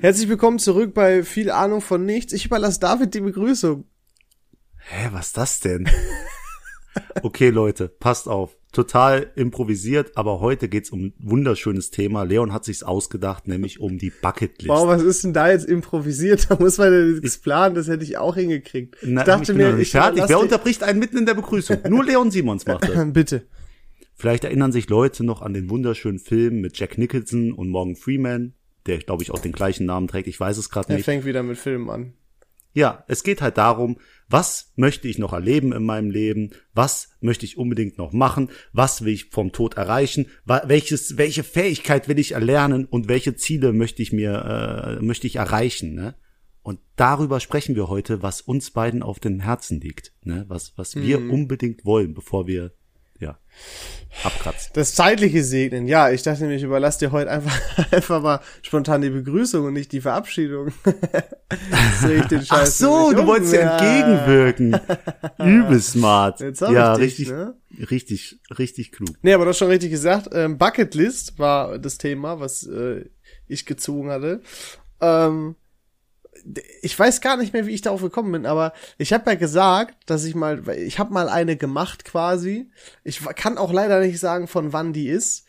Herzlich willkommen zurück bei viel Ahnung von nichts. Ich überlasse David die Begrüßung. Hä, was ist das denn? okay, Leute, passt auf. Total improvisiert, aber heute geht's um ein wunderschönes Thema. Leon hat sich's ausgedacht, nämlich um die Bucketlist. Wow, was ist denn da jetzt improvisiert? Da muss man ja nichts planen, das hätte ich auch hingekriegt. Na, ich dachte ich mir, ich fertig. Wer unterbricht einen mitten in der Begrüßung? Nur Leon Simons macht das. Bitte. Vielleicht erinnern sich Leute noch an den wunderschönen Film mit Jack Nicholson und Morgan Freeman, der, glaube ich, auch den gleichen Namen trägt. Ich weiß es gerade Er nicht. fängt wieder mit Filmen an. Ja, es geht halt darum, was möchte ich noch erleben in meinem Leben? Was möchte ich unbedingt noch machen? Was will ich vom Tod erreichen? Welches, welche Fähigkeit will ich erlernen und welche Ziele möchte ich mir, äh, möchte ich erreichen? Ne? Und darüber sprechen wir heute, was uns beiden auf dem Herzen liegt, ne? was, was wir unbedingt wollen, bevor wir ja abkratzen. Das zeitliche Segnen. Ja, ich dachte mir, ich überlasse dir heute einfach, einfach mal spontan die Begrüßung und nicht die Verabschiedung. Sehe ich den Ach Scheiß so, nämlich du um. wolltest ja entgegenwirken. Übel smart. Jetzt hab ja, ich dich, richtig, ne? richtig, richtig klug. Nee, aber du hast schon richtig gesagt. Ähm, Bucketlist war das Thema, was äh, ich gezogen hatte. Ähm, ich weiß gar nicht mehr, wie ich darauf gekommen bin, aber ich habe ja gesagt, dass ich mal, ich habe mal eine gemacht quasi. Ich kann auch leider nicht sagen, von wann die ist.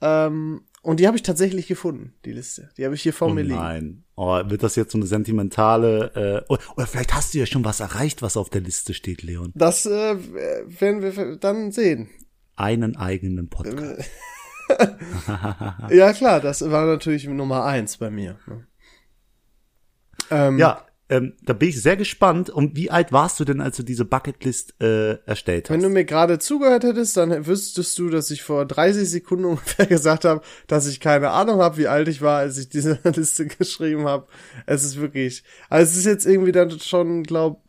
Ähm, und die habe ich tatsächlich gefunden, die Liste. Die habe ich hier vor Oh mir liegen. nein. Oh, wird das jetzt so eine sentimentale, äh, oder, oder vielleicht hast du ja schon was erreicht, was auf der Liste steht, Leon. Das äh, werden wir dann sehen. Einen eigenen Podcast. Ja klar, das war natürlich Nummer eins bei mir. ne? Ähm, Ja, ähm, da bin ich sehr gespannt. Und wie alt warst du denn, als du diese Bucketlist äh, erstellt hast? Wenn du mir gerade zugehört hättest, dann wüsstest du, dass ich vor 30 Sekunden ungefähr gesagt habe, dass ich keine Ahnung habe, wie alt ich war, als ich diese Liste geschrieben habe. Es ist wirklich, also es ist jetzt irgendwie dann schon, glaub,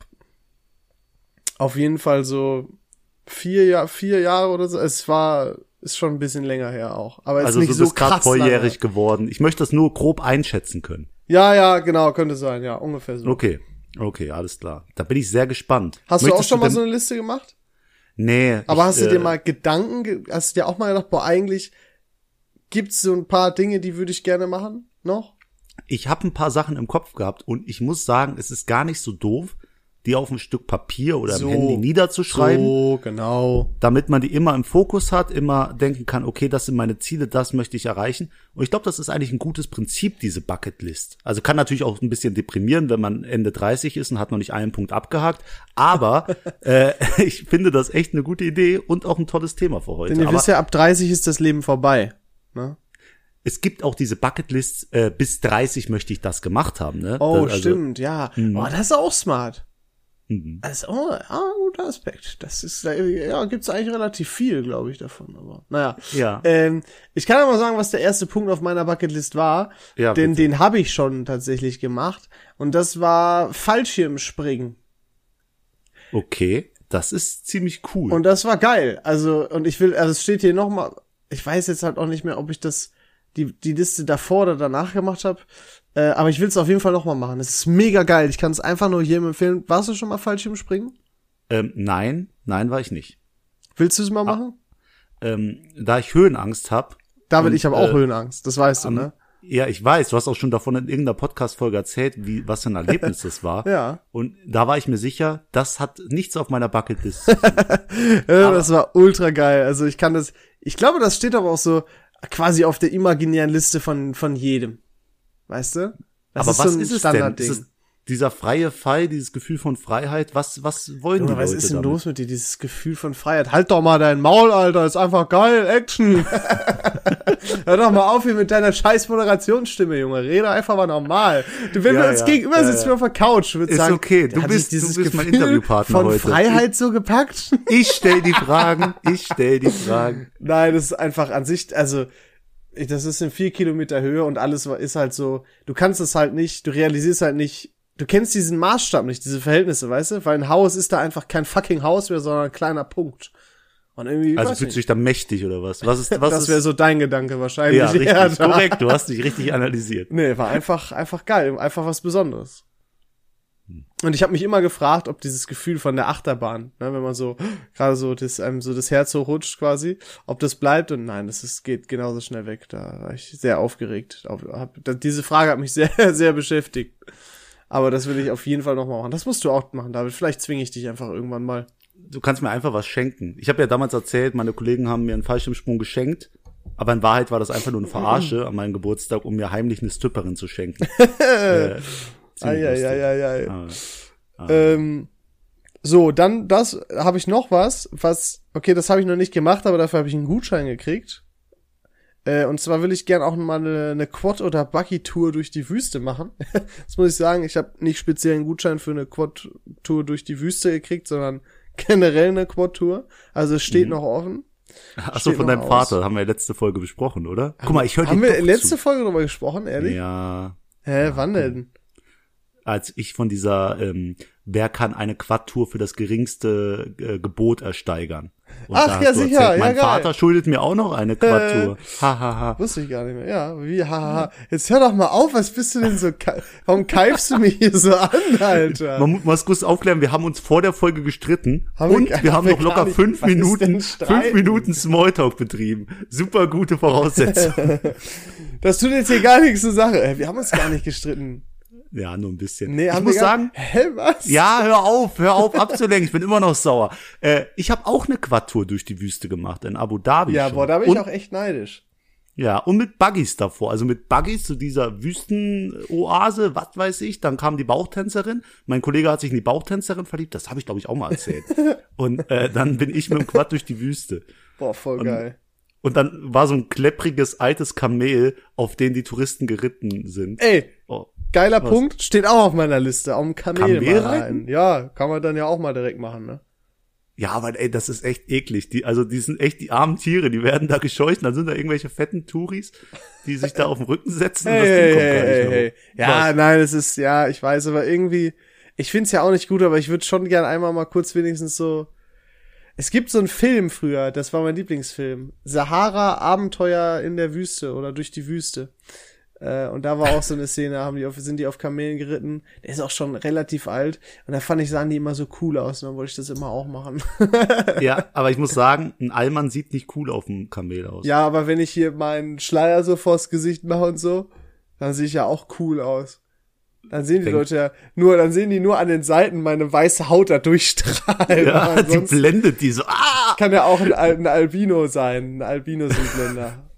auf jeden Fall so vier, Jahr, vier Jahre oder so. Es war, ist schon ein bisschen länger her auch. Aber es also ist nicht du so bist gerade krass volljährig lange. geworden. Ich möchte das nur grob einschätzen können. Ja, ja, genau, könnte sein, ja, ungefähr so. Okay, okay, alles klar. Da bin ich sehr gespannt. Hast du auch Möchtest schon mal so eine Liste gemacht? Nee. Aber ich, hast du äh, dir mal Gedanken, ge- hast du dir auch mal gedacht, boah, eigentlich gibt's so ein paar Dinge, die würde ich gerne machen noch? ich habe ein paar Sachen im Kopf gehabt und ich muss sagen, es ist gar nicht so doof, die auf ein Stück Papier oder So. im Handy niederzuschreiben, So, genau. damit man die immer im Fokus hat, immer denken kann, okay, das sind meine Ziele, das möchte ich erreichen. Und ich glaube, das ist eigentlich ein gutes Prinzip, diese Bucketlist. Also kann natürlich auch ein bisschen deprimieren, wenn man Ende 30 ist und hat noch nicht einen Punkt abgehakt. Aber äh, ich finde das echt eine gute Idee und auch ein tolles Thema für heute. Denn ihr Aber wisst ja, ab 30 ist das Leben vorbei. Ne? es gibt auch diese Bucketlists, äh, bis 30 möchte ich das gemacht haben. Ne? Oh, also, stimmt, ja. Oh, das ist auch smart. Mhm. Das ist oh, ah, guter Aspekt. Das ist, äh, ja, gibt's eigentlich relativ viel, glaube ich, davon. Aber naja. Ja. Ähm, ich kann aber sagen, was der erste Punkt auf meiner Bucketlist war. Ja, denn bitte. den habe ich schon tatsächlich gemacht. Und das war Fallschirmspringen. Okay, das ist ziemlich cool. Und das war geil. Also, und ich will, also es steht hier nochmal, ich weiß jetzt halt auch nicht mehr, ob ich das, die, die Liste davor oder danach gemacht habe. Äh, aber ich will es auf jeden Fall nochmal machen. Es ist mega geil. Ich kann es einfach nur jedem empfehlen. Warst du schon mal Fallschirmspringen? ähm, nein, nein war ich nicht. Willst du es Ah. mal machen? Ähm, da ich Höhenangst habe. David, und, ich habe auch äh, Höhenangst. Das weißt du, ne? Ja, ich weiß, du hast auch schon davon in irgendeiner Podcast-Folge erzählt, wie, was für ein Erlebnis das war. Ja. Und da war ich mir sicher, das hat nichts auf meiner Bucketlist. zu tun. Ja, das war ultra geil. Also ich kann das, ich glaube, das steht aber auch so quasi auf der imaginären Liste von, von jedem. Weißt du? Das Aber was so ist es denn? Ist es dieser freie Fall, dieses Gefühl von Freiheit, was, was wollen Junge, die was Leute ist denn damit? los mit dir? Dieses Gefühl von Freiheit. Halt doch mal dein Maul, Alter. Ist einfach geil. Action. Hör doch mal auf hier mit deiner scheiß Moderationsstimme, Junge. Rede einfach mal normal. Du, wenn Ja, wir uns ja, gegenüber ja, sitzen ja. auf der Couch, würde Ist sagen, okay. Du bist- dieses du bist mein Gefühl Interviewpartner von heute. Freiheit so gepackt. Ich stell die Fragen, ich stell die Fragen. Nein, das ist einfach an sich, also das ist in vier Kilometer Höhe und alles ist halt so, du kannst es halt nicht, du realisierst halt nicht, du kennst diesen Maßstab nicht, diese Verhältnisse, weißt du? Weil ein Haus ist da einfach kein fucking Haus mehr, sondern ein kleiner Punkt. Und irgendwie, Also fühlst du dich da mächtig oder was? Was ist, was das wäre so dein Gedanke wahrscheinlich. ja, richtig, da- korrekt. Du hast dich richtig analysiert. Nee, war einfach, einfach geil, einfach was Besonderes. Und ich habe mich immer gefragt, ob dieses Gefühl von der Achterbahn, ne, wenn man so gerade so das einem so das Herz hochrutscht quasi, ob das bleibt und nein, das ist, geht genauso schnell weg. Da war ich sehr aufgeregt. Auf, hab, da, diese Frage hat mich sehr sehr beschäftigt. Aber das will ich auf jeden Fall noch mal machen. Das musst du auch machen, David. Vielleicht zwinge ich dich einfach irgendwann mal. Du kannst mir einfach was schenken. Ich habe ja damals erzählt, meine Kollegen haben mir einen Fallschirmsprung geschenkt. Aber in Wahrheit war das einfach nur eine Verarsche an meinem Geburtstag, um mir heimlich eine Stripperin zu schenken. äh, Eieieiei. Ah, ah. Ähm, so, dann das habe ich noch was, was, okay, das habe ich noch nicht gemacht, aber dafür habe ich einen Gutschein gekriegt. Äh, und zwar will ich gern auch mal eine, eine Quad- oder Buggy-Tour durch die Wüste machen. das muss ich sagen, ich habe nicht speziell einen Gutschein für eine Quad-Tour durch die Wüste gekriegt, sondern generell eine Quad-Tour. Also es steht mhm. noch offen. Ach so, von deinem aus. Vater haben wir letzte Folge besprochen, oder? Guck mal, ich höre Haben wir letzte zu. Folge drüber gesprochen, ehrlich? Ja. Hä, ja, wann denn? Als ich von dieser, ähm, wer kann eine Quad-Tour für das geringste äh, Gebot ersteigern? Und Ach ja, sicher, erzählt, mein ja, Vater schuldet mir auch noch eine Quad-Tour. Ha, ha, ha. Wusste ich gar nicht mehr. Ja, wie, ha, ha, ha. Jetzt hör doch mal auf, was bist du denn so, warum keifst du mich hier so an, Alter? Man muss kurz aufklären, wir haben uns vor der Folge gestritten haben und wir, wir haben noch locker nicht, fünf Minuten, fünf Minuten Smalltalk betrieben. Super gute Voraussetzung. das tut jetzt hier gar nichts zur Sache. Wir haben uns gar nicht gestritten. Ja, nur ein bisschen. Nee, ich muss sagen, hä, was? Ja, hör auf, hör auf abzulenken. Ich bin immer noch sauer. Äh, ich habe auch eine Quad-Tour durch die Wüste gemacht in Abu Dhabi. Ja, schon. boah, da bin ich auch echt neidisch. Ja, und mit Buggies davor. Also mit Buggies zu dieser Wüstenoase, was weiß ich. Dann kam die Bauchtänzerin. Mein Kollege hat sich in die Bauchtänzerin verliebt. Das habe ich, glaube ich, auch mal erzählt. und äh, dann bin ich mit dem Quad durch die Wüste. Boah, voll und, geil. Und dann war so ein kleppriges, altes Kamel, auf den die Touristen geritten sind. Ey, oh. Geiler Was? Punkt, steht auch auf meiner Liste, auf dem Kamel, Kamel mal rein. Ja, kann man dann ja auch mal direkt machen, ne? Ja, aber ey, das ist echt eklig. Die, also die sind echt die armen Tiere, die werden da gescheucht, dann sind da irgendwelche fetten Touris, die sich da auf den Rücken setzen hey, und das Ding kommt hey, gar nicht hey, Ja, Was? nein, es ist, ja, ich weiß, aber irgendwie, ich find's ja auch nicht gut, aber ich würde schon gern einmal mal kurz wenigstens so. Es gibt so einen Film früher, das war mein Lieblingsfilm. Sahara Abenteuer in der Wüste oder durch die Wüste. Äh, und da war auch so eine Szene, haben die auf, sind die auf Kamelen geritten. Der ist auch schon relativ alt. Und da fand ich, sahen die immer so cool aus. Und dann wollte ich das immer auch machen. ja, aber ich muss sagen, ein Allmann sieht nicht cool auf dem Kamel aus. Ja, aber wenn ich hier meinen Schleier so vors Gesicht mache und so, dann sehe ich ja auch cool aus. Dann sehen die Denk Leute ja nur, dann sehen die nur an den Seiten meine weiße Haut da durchstrahlen. Ja, die blendet die so. Ah! Kann ja auch ein, ein Albino sein, ein Albino-Südländer.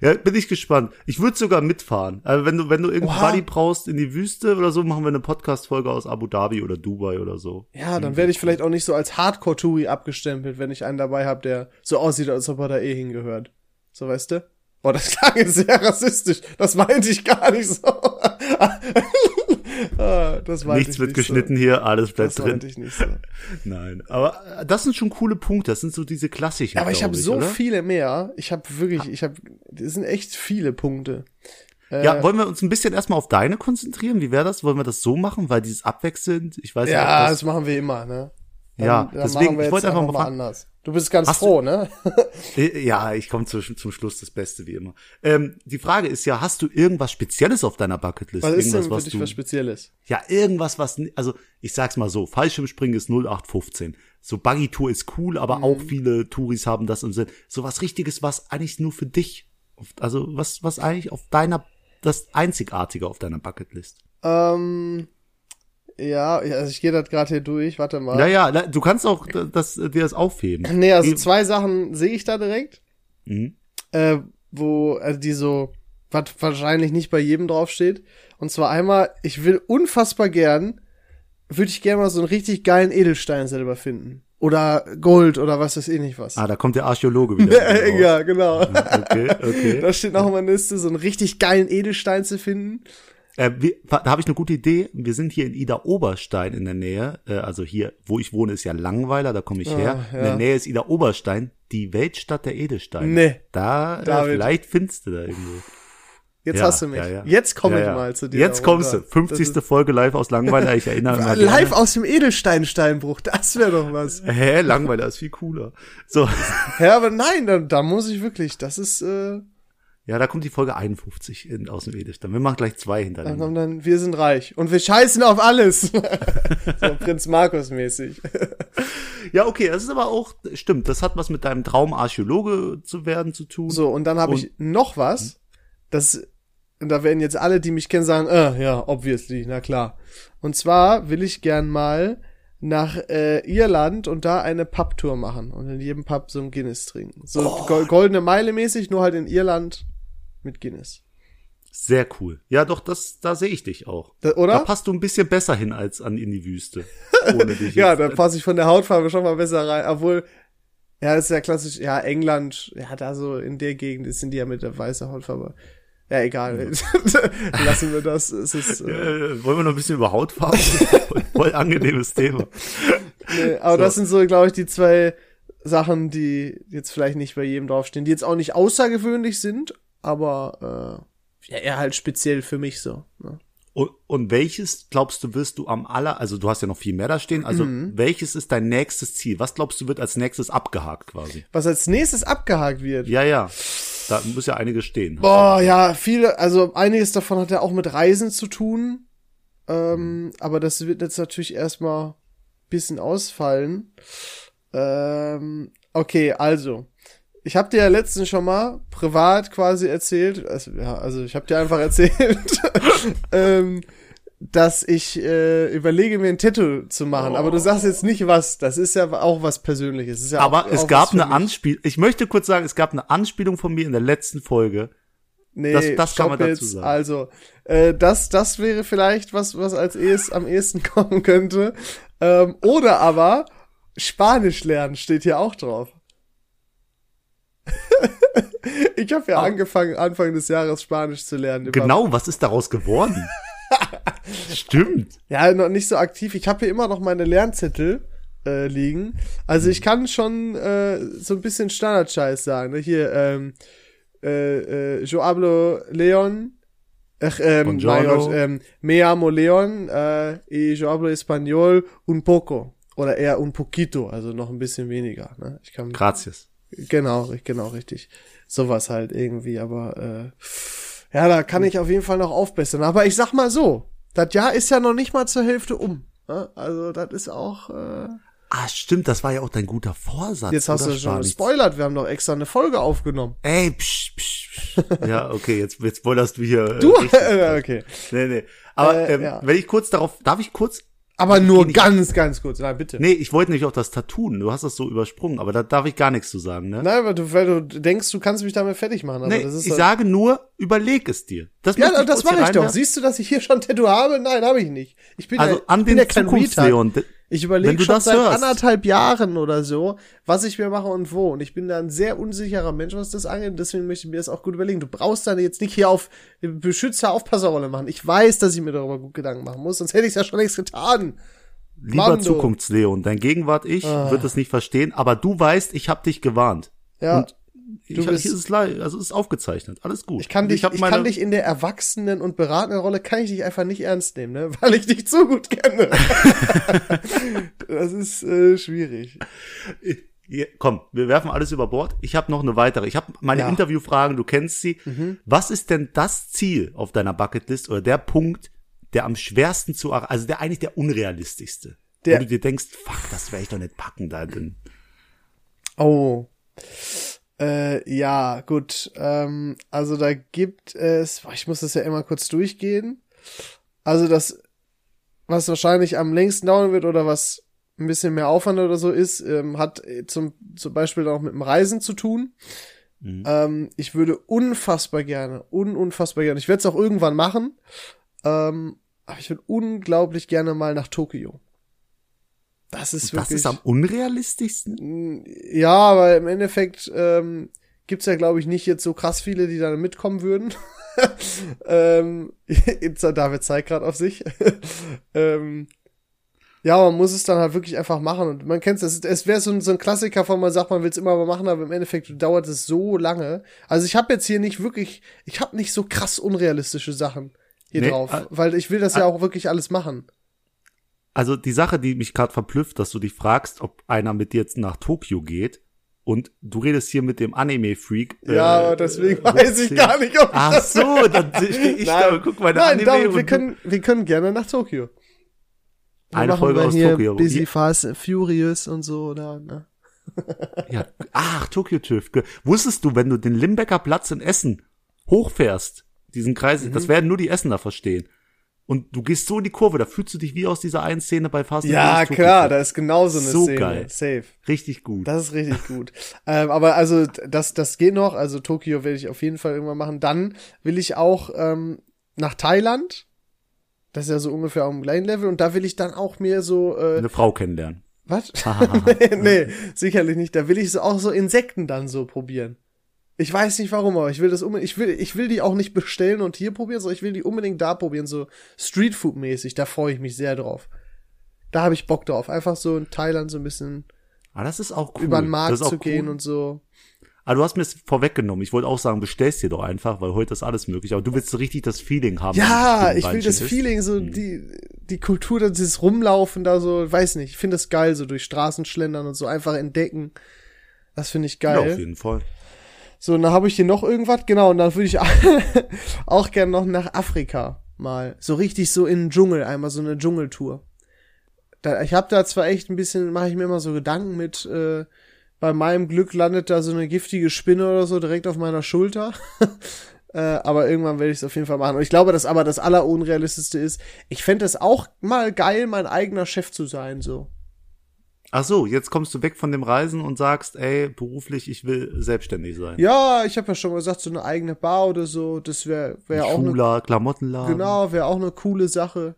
Ja, bin ich gespannt. Ich würde sogar mitfahren. Also wenn du, wenn du irgendeinen Buddy brauchst in die Wüste oder so, machen wir eine Podcast-Folge aus Abu Dhabi oder Dubai oder so. Ja, dann werde ich vielleicht auch nicht so als Hardcore-Touri abgestempelt, wenn ich einen dabei habe, der so aussieht, als ob er da eh hingehört. So, weißt du? Boah, das klang jetzt sehr rassistisch. Das meinte ich gar nicht so. ah, das Nichts wird geschnitten so. hier, alles bleibt das drin. Ich nicht so. Nein, aber äh, das sind schon coole Punkte. Das sind so diese klassischen. Aber ich habe so oder? viele mehr. Ich habe wirklich, ich habe, das sind echt viele Punkte. Ja, äh, wollen wir uns ein bisschen erstmal auf deine konzentrieren? Wie wäre das? Wollen wir das so machen? Weil dieses abwechselnd, ich weiß ja, nicht. Ja, das, das machen wir immer, ne? Dann, ja, dann deswegen, ich wollte einfach mal, mal anders. Du bist ganz hast froh, du, ne? Äh, ja, ich komme zu, zum Schluss das Beste wie immer. Ähm, die Frage ist ja, hast du irgendwas Spezielles auf deiner Bucketlist? Was ist irgendwas, denn für was dich du, was Spezielles? Ja, irgendwas, was, also ich sag's mal so, Fallschirmspringen ist 0815. So Buggy-Tour ist cool, aber mhm. auch viele Touris haben das im Sinn. So was Richtiges, was eigentlich nur für dich, also was, was eigentlich auf deiner, das Einzigartige auf deiner Bucketlist? Ähm, ja, also ich gehe das gerade hier durch, warte mal. Ja, ja, du kannst auch das, dir das aufheben. Nee, also zwei Sachen sehe ich da direkt. Mhm. Äh, wo, also die so, was wahrscheinlich nicht bei jedem draufsteht. Und zwar einmal, ich will unfassbar gern, würde ich gerne mal so einen richtig geilen Edelstein selber finden. Oder Gold oder was weiß ich nicht was. Ah, da kommt der Archäologe wieder. ja, genau. Okay, okay. Da steht noch auf meiner Liste, so einen richtig geilen Edelstein zu finden. Äh, wir, da habe ich eine gute Idee. Wir sind hier in Ida Oberstein in der Nähe. Äh, also hier, wo ich wohne, ist ja Langweiler, da komme ich ah, her. Ja. In der Nähe ist Ida Oberstein, die Weltstadt der Edelsteine. Nee. Da, äh, vielleicht findest du da irgendwo. Jetzt ja, hast du mich. Ja, ja. Jetzt komme ich mal zu dir. Jetzt kommst du. 50. Folge live aus Langweiler, ich erinnere mich. live aus dem Edelsteinsteinbruch, das wäre doch was. Hä, Langweiler ist viel cooler. So. Ja, aber nein, da, da muss ich wirklich, das ist, äh, Ja, da kommt die Folge 51 in, aus dem Edith. Dann wir machen gleich zwei Dann hintereinander. kommt dann, wir sind reich. Und wir scheißen auf alles. so Prinz Markus mäßig. Ja, okay, das ist aber auch, stimmt, das hat was mit deinem Traum, Archäologe zu werden, zu tun. So, und dann habe ich noch was. Das, und da werden jetzt alle, die mich kennen, sagen, äh, ja, obviously, na klar. Und zwar will ich gern mal nach äh, Irland und da eine Pubtour machen und in jedem Pub so ein Guinness trinken. So Gol- goldene Meile mäßig, nur halt in Irland mit Guinness. Sehr cool. Ja, doch, das, da sehe ich dich auch. Da, Da oder? passt du ein bisschen besser hin als an in die Wüste. Ohne dich ja, da passe ich von der Hautfarbe schon mal besser rein. Obwohl, ja, ist ja klassisch, ja, England, ja, da so in der Gegend sind die ja mit der weißen Hautfarbe. Ja, egal. Lassen wir das. Es ist, äh, Äh, wollen wir noch ein bisschen über Hautfarbe? voll, voll angenehmes Thema. nee, aber So. das sind so, glaube ich, die zwei Sachen, die jetzt vielleicht nicht bei jedem draufstehen, die jetzt auch nicht außergewöhnlich sind, aber äh, ja, eher halt speziell für mich so. Ne? Und, und welches glaubst du, wirst du am aller, also du hast ja noch viel mehr da stehen, also Mhm. welches ist dein nächstes Ziel? Was glaubst du wird als nächstes abgehakt quasi? Was als nächstes abgehakt wird. Ja, ja. Da muss ja einiges stehen. Boah, ja, viele, also einiges davon hat ja auch mit Reisen zu tun. Ähm, aber das wird jetzt natürlich erstmal bisschen ausfallen. Ähm, okay, also. Ich habe dir ja letztens schon mal privat quasi erzählt, also, ja, also ich habe dir einfach erzählt, ähm, dass ich äh, überlege, mir ein Tattoo zu machen. Aber du sagst jetzt nicht was. Das ist ja auch was Persönliches. Ja Aber auch, es auch gab eine. Anspielung, ich möchte kurz sagen, es gab eine Anspielung von mir in der letzten Folge. Nee, Das- das kann man dazu sagen. Also, äh, das, das wäre vielleicht was, was als ehest, am ehesten kommen könnte. Ähm, oder aber Spanisch lernen steht hier auch drauf. ich habe ja Ah. angefangen, Anfang des Jahres Spanisch zu lernen. Genau, was ist daraus geworden? Stimmt. Ja, noch nicht so aktiv. Ich habe hier immer noch meine Lernzettel äh, liegen. Also ich kann schon äh, so ein bisschen Standardscheiß sagen. Ne? Hier, ähm, äh, äh, yo hablo Leon. Ach, ähm, mein. Gott, ähm, me llamo Leon äh, y yo hablo español un poco. Oder eher un poquito, also noch ein bisschen weniger. Ne? Ich kann Gracias. Genau, genau, richtig. Sowas halt irgendwie, aber äh, ja, da kann ich auf jeden Fall noch aufbessern. Aber ich sag mal so, das Jahr ist ja noch nicht mal zur Hälfte um. ne? Also das ist auch. Äh, Ah, stimmt, das war ja auch dein guter Vorsatz. jetzt hast du schon gespoilert, wir haben doch extra eine Folge aufgenommen. Ey, psch, psch, psch. Ja, okay, jetzt, jetzt spoilerst du hier. äh, Du, richtig. okay. Nee, nee. Aber Äh, ähm, ja. wenn ich kurz darauf, darf ich kurz? Aber nur nicht- ganz, ganz kurz. Nein, bitte. Nee, ich wollte nämlich auf das Tattoo. Du hast das so übersprungen, aber da darf ich gar nichts zu sagen, ne? Nein, weil du, weil du denkst, du kannst mich damit fertig machen. Aber nee, das ist ich sage nur, überleg es dir. Das ja, ich das mache ich doch. Siehst du, dass ich hier schon ein Tattoo habe? Nein, habe ich nicht. Ich bin Also ja, an den. Zukunftsleon. Ich überlege schon seit hörst. anderthalb Jahren oder so, was ich mir mache und wo. Und ich bin da ein sehr unsicherer Mensch, was das angeht. Deswegen möchte ich mir das auch gut überlegen. Du brauchst da jetzt nicht hier auf Beschützer Aufpasserrolle machen. Ich weiß, dass ich mir darüber gut Gedanken machen muss, sonst hätte ich es ja schon längst getan. Lieber Mann, du. Zukunftsleon, dein Gegenwart-Ich Ah. wird es nicht verstehen, aber du weißt, ich habe dich gewarnt. Ja, Und ich, bist- hier ist es live, also es ist aufgezeichnet. Alles gut. ich kann dich, ich, meine- kann dich in der erwachsenen und beratenden Rolle kann ich dich einfach nicht ernst nehmen, ne? Weil ich dich zu gut kenne. das ist äh, schwierig. Hier, komm, wir werfen alles über Bord. Ich habe noch eine weitere. Ich habe meine Ja. Mhm. Interviewfragen, du kennst sie. Was ist denn das Ziel auf deiner Bucketlist oder der Punkt, der am schwersten zu erreichen, also der eigentlich der unrealistischste? Der- wo du dir denkst, fuck, das werde ich doch nicht packen da drin. Oh. Äh, ja, gut. Ähm, also da gibt es, ich muss das ja immer kurz durchgehen. Also das, was wahrscheinlich am längsten dauern wird oder was ein bisschen mehr Aufwand oder so ist, ähm, hat äh, zum, zum Beispiel auch mit dem Reisen zu tun. Mhm. Ähm, ich würde unfassbar gerne, un unfassbar gerne, ich werde es auch irgendwann machen, ähm, aber ich würde unglaublich gerne mal nach Tokio. Das ist Das wirklich. ist am unrealistischsten? Ja, aber im Endeffekt ähm, gibt's ja, glaube ich, nicht jetzt so krass viele, die da mitkommen würden. ähm, David zeigt gerade auf sich. ähm, ja, man muss es dann halt wirklich einfach machen. Und man kennt es. Es wäre so, ein- so ein Klassiker von man sagt, man will es immer mal machen, aber im Endeffekt dauert es so lange. Also ich habe jetzt hier nicht wirklich, ich habe nicht so krass unrealistische Sachen hier Nee, drauf, äh, weil ich will das ja auch wirklich alles machen. Also die Sache, die mich gerade verblüfft, dass du dich fragst, ob einer mit dir jetzt nach Tokio geht, Und du redest hier mit dem Anime-Freak. Ja, äh, deswegen weiß ich gar nicht, ob ich Ach das so, dann stehe ich da und guck meine Nein, Anime und wir können, wir können gerne nach Tokio. Dann Eine Folge wir aus Tokio. Busy. Fast Furious und so, oder, ne? Ja, ach, Tokyo TÜV. Wusstest du, wenn du den Limbecker Platz in Essen hochfährst, diesen Kreis, Mhm. das werden nur die Essener verstehen. Und du gehst so in die Kurve, da fühlst du dich wie aus dieser einen Szene bei Fast Ja, Furious klar, da ist genau so eine So Szene. geil. Safe. Richtig gut. Das ist richtig gut. ähm, aber also, das, das geht noch. Also, Tokio werde ich auf jeden Fall irgendwann machen. Dann will ich auch ähm, nach Thailand. Das ist ja so ungefähr auf dem gleichen Level. Und da will ich dann auch mir so, äh, Eine Frau kennenlernen. was? nee, nee, sicherlich nicht. Da will ich so auch so Insekten dann so probieren. Ich weiß nicht warum, aber ich will das unbedingt, ich will, ich will die auch nicht bestellen und hier probieren, sondern ich will die unbedingt da probieren, so Streetfood-mäßig. Da freue ich mich sehr drauf. Da habe ich Bock drauf. Einfach so in Thailand so ein bisschen Ah, das ist auch cool. über den das Markt ist auch zu gehen cool. und so. Ah, du hast mir es vorweggenommen. Ich wollte auch sagen, bestellst dir doch einfach, weil heute ist alles möglich. Aber du willst so richtig das Feeling haben. Ja, ich will das Feeling, so die, die Kultur, dieses Rumlaufen da so, weiß nicht, ich finde das geil, so durch Straßen schlendern und so einfach entdecken. Das finde ich ist. Ja, geil. auf jeden Fall. So, und dann habe ich hier noch irgendwas, genau, und dann würde ich auch gern noch nach Afrika mal. So richtig so in den Dschungel, einmal so eine Dschungeltour. Da, ich habe da zwar echt ein bisschen, mache ich mir immer so Gedanken mit, äh, bei meinem Glück landet da so eine giftige Spinne oder so direkt auf meiner Schulter. äh, aber irgendwann werde ich es auf jeden Fall machen. Und ich glaube, dass aber das Allerunrealistischste ist, ich fände es auch mal geil, mein eigener Chef zu sein, so. Ach so, jetzt kommst du weg von dem Reisen und sagst, ey, beruflich, ich will selbstständig sein. Ja, ich habe ja schon mal gesagt, so eine eigene Bar oder so, das wäre wär auch eine Schuler, Klamottenladen. Genau, wäre auch eine coole Sache.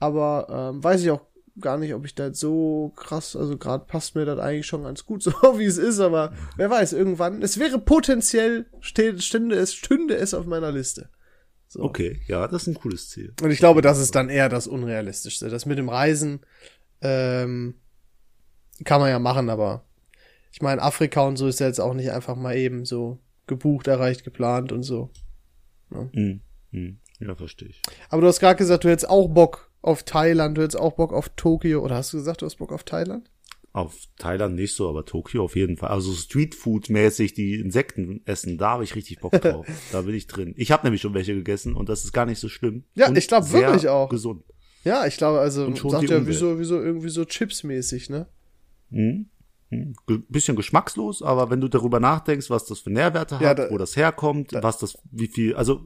Aber ähm, weiß ich auch gar nicht, ob ich da so krass, also gerade passt mir das eigentlich schon ganz gut, so wie es ist, aber wer weiß, irgendwann. Es wäre potenziell, stünde es, stünde es auf meiner Liste. So. Okay, ja, das ist ein cooles Ziel. Und ich glaube, das ist dann eher das Unrealistischste. Das mit dem Reisen ähm, kann man ja machen, aber ich meine, Afrika und so ist ja jetzt auch nicht einfach mal eben so gebucht, erreicht, geplant und so. Hm, hm, ja, verstehe ich. Aber du hast gerade gesagt, du hättest auch Bock auf Thailand, du hättest auch Bock auf Tokio. Oder hast du gesagt, du hast Bock auf Thailand? Auf Thailand nicht so, aber Tokio auf jeden Fall. Also Streetfood-mäßig die Insekten essen, da habe ich richtig Bock drauf. da bin ich drin. Ich habe nämlich schon welche gegessen und das ist gar nicht so schlimm. Ja, und ich glaub sehr wirklich auch. Gesund. Ja, ich glaube, also sagt ja wieso, wieso irgendwie so Chips-mäßig, ne? Hm? Hm. Ge- Bisschen geschmackslos, aber wenn du darüber nachdenkst, was das für Nährwerte Ja, hat, da- wo das herkommt, was das, wie viel, also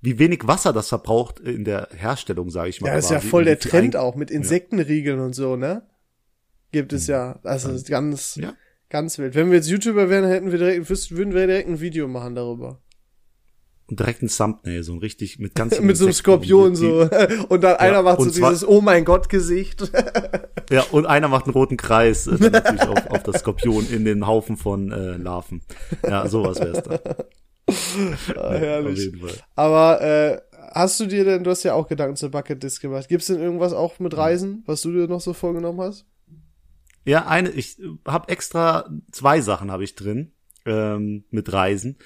wie wenig Wasser das verbraucht in der Herstellung, sage ich mal. Ja, das ist ja voll der Trend auch mit Insektenriegeln und so, ne? Gibt es ja. Also das ist ganz, Ja. ganz wild. Wenn wir jetzt YouTuber wären, hätten wir direkt, würden wir direkt ein Video machen darüber. Direkt ein Thumbnail, so ein richtig mit ganz mit so einem Skorpion so. Und dann einer macht so zwar- dieses Oh mein Gott Gesicht. Ja, und einer macht einen roten Kreis äh, dann natürlich auf, auf das Skorpion in den Haufen von äh, Larven. Ja, sowas wär's dann. Ah, Auf herrlich. jeden Fall. Aber äh, hast du dir denn, du hast ja auch Gedanken zur Bucketlist gemacht. Gibt's denn irgendwas auch mit Reisen, was du dir noch so vorgenommen hast? Ja, eine, ich habe extra zwei Sachen habe ich drin ähm, mit Reisen.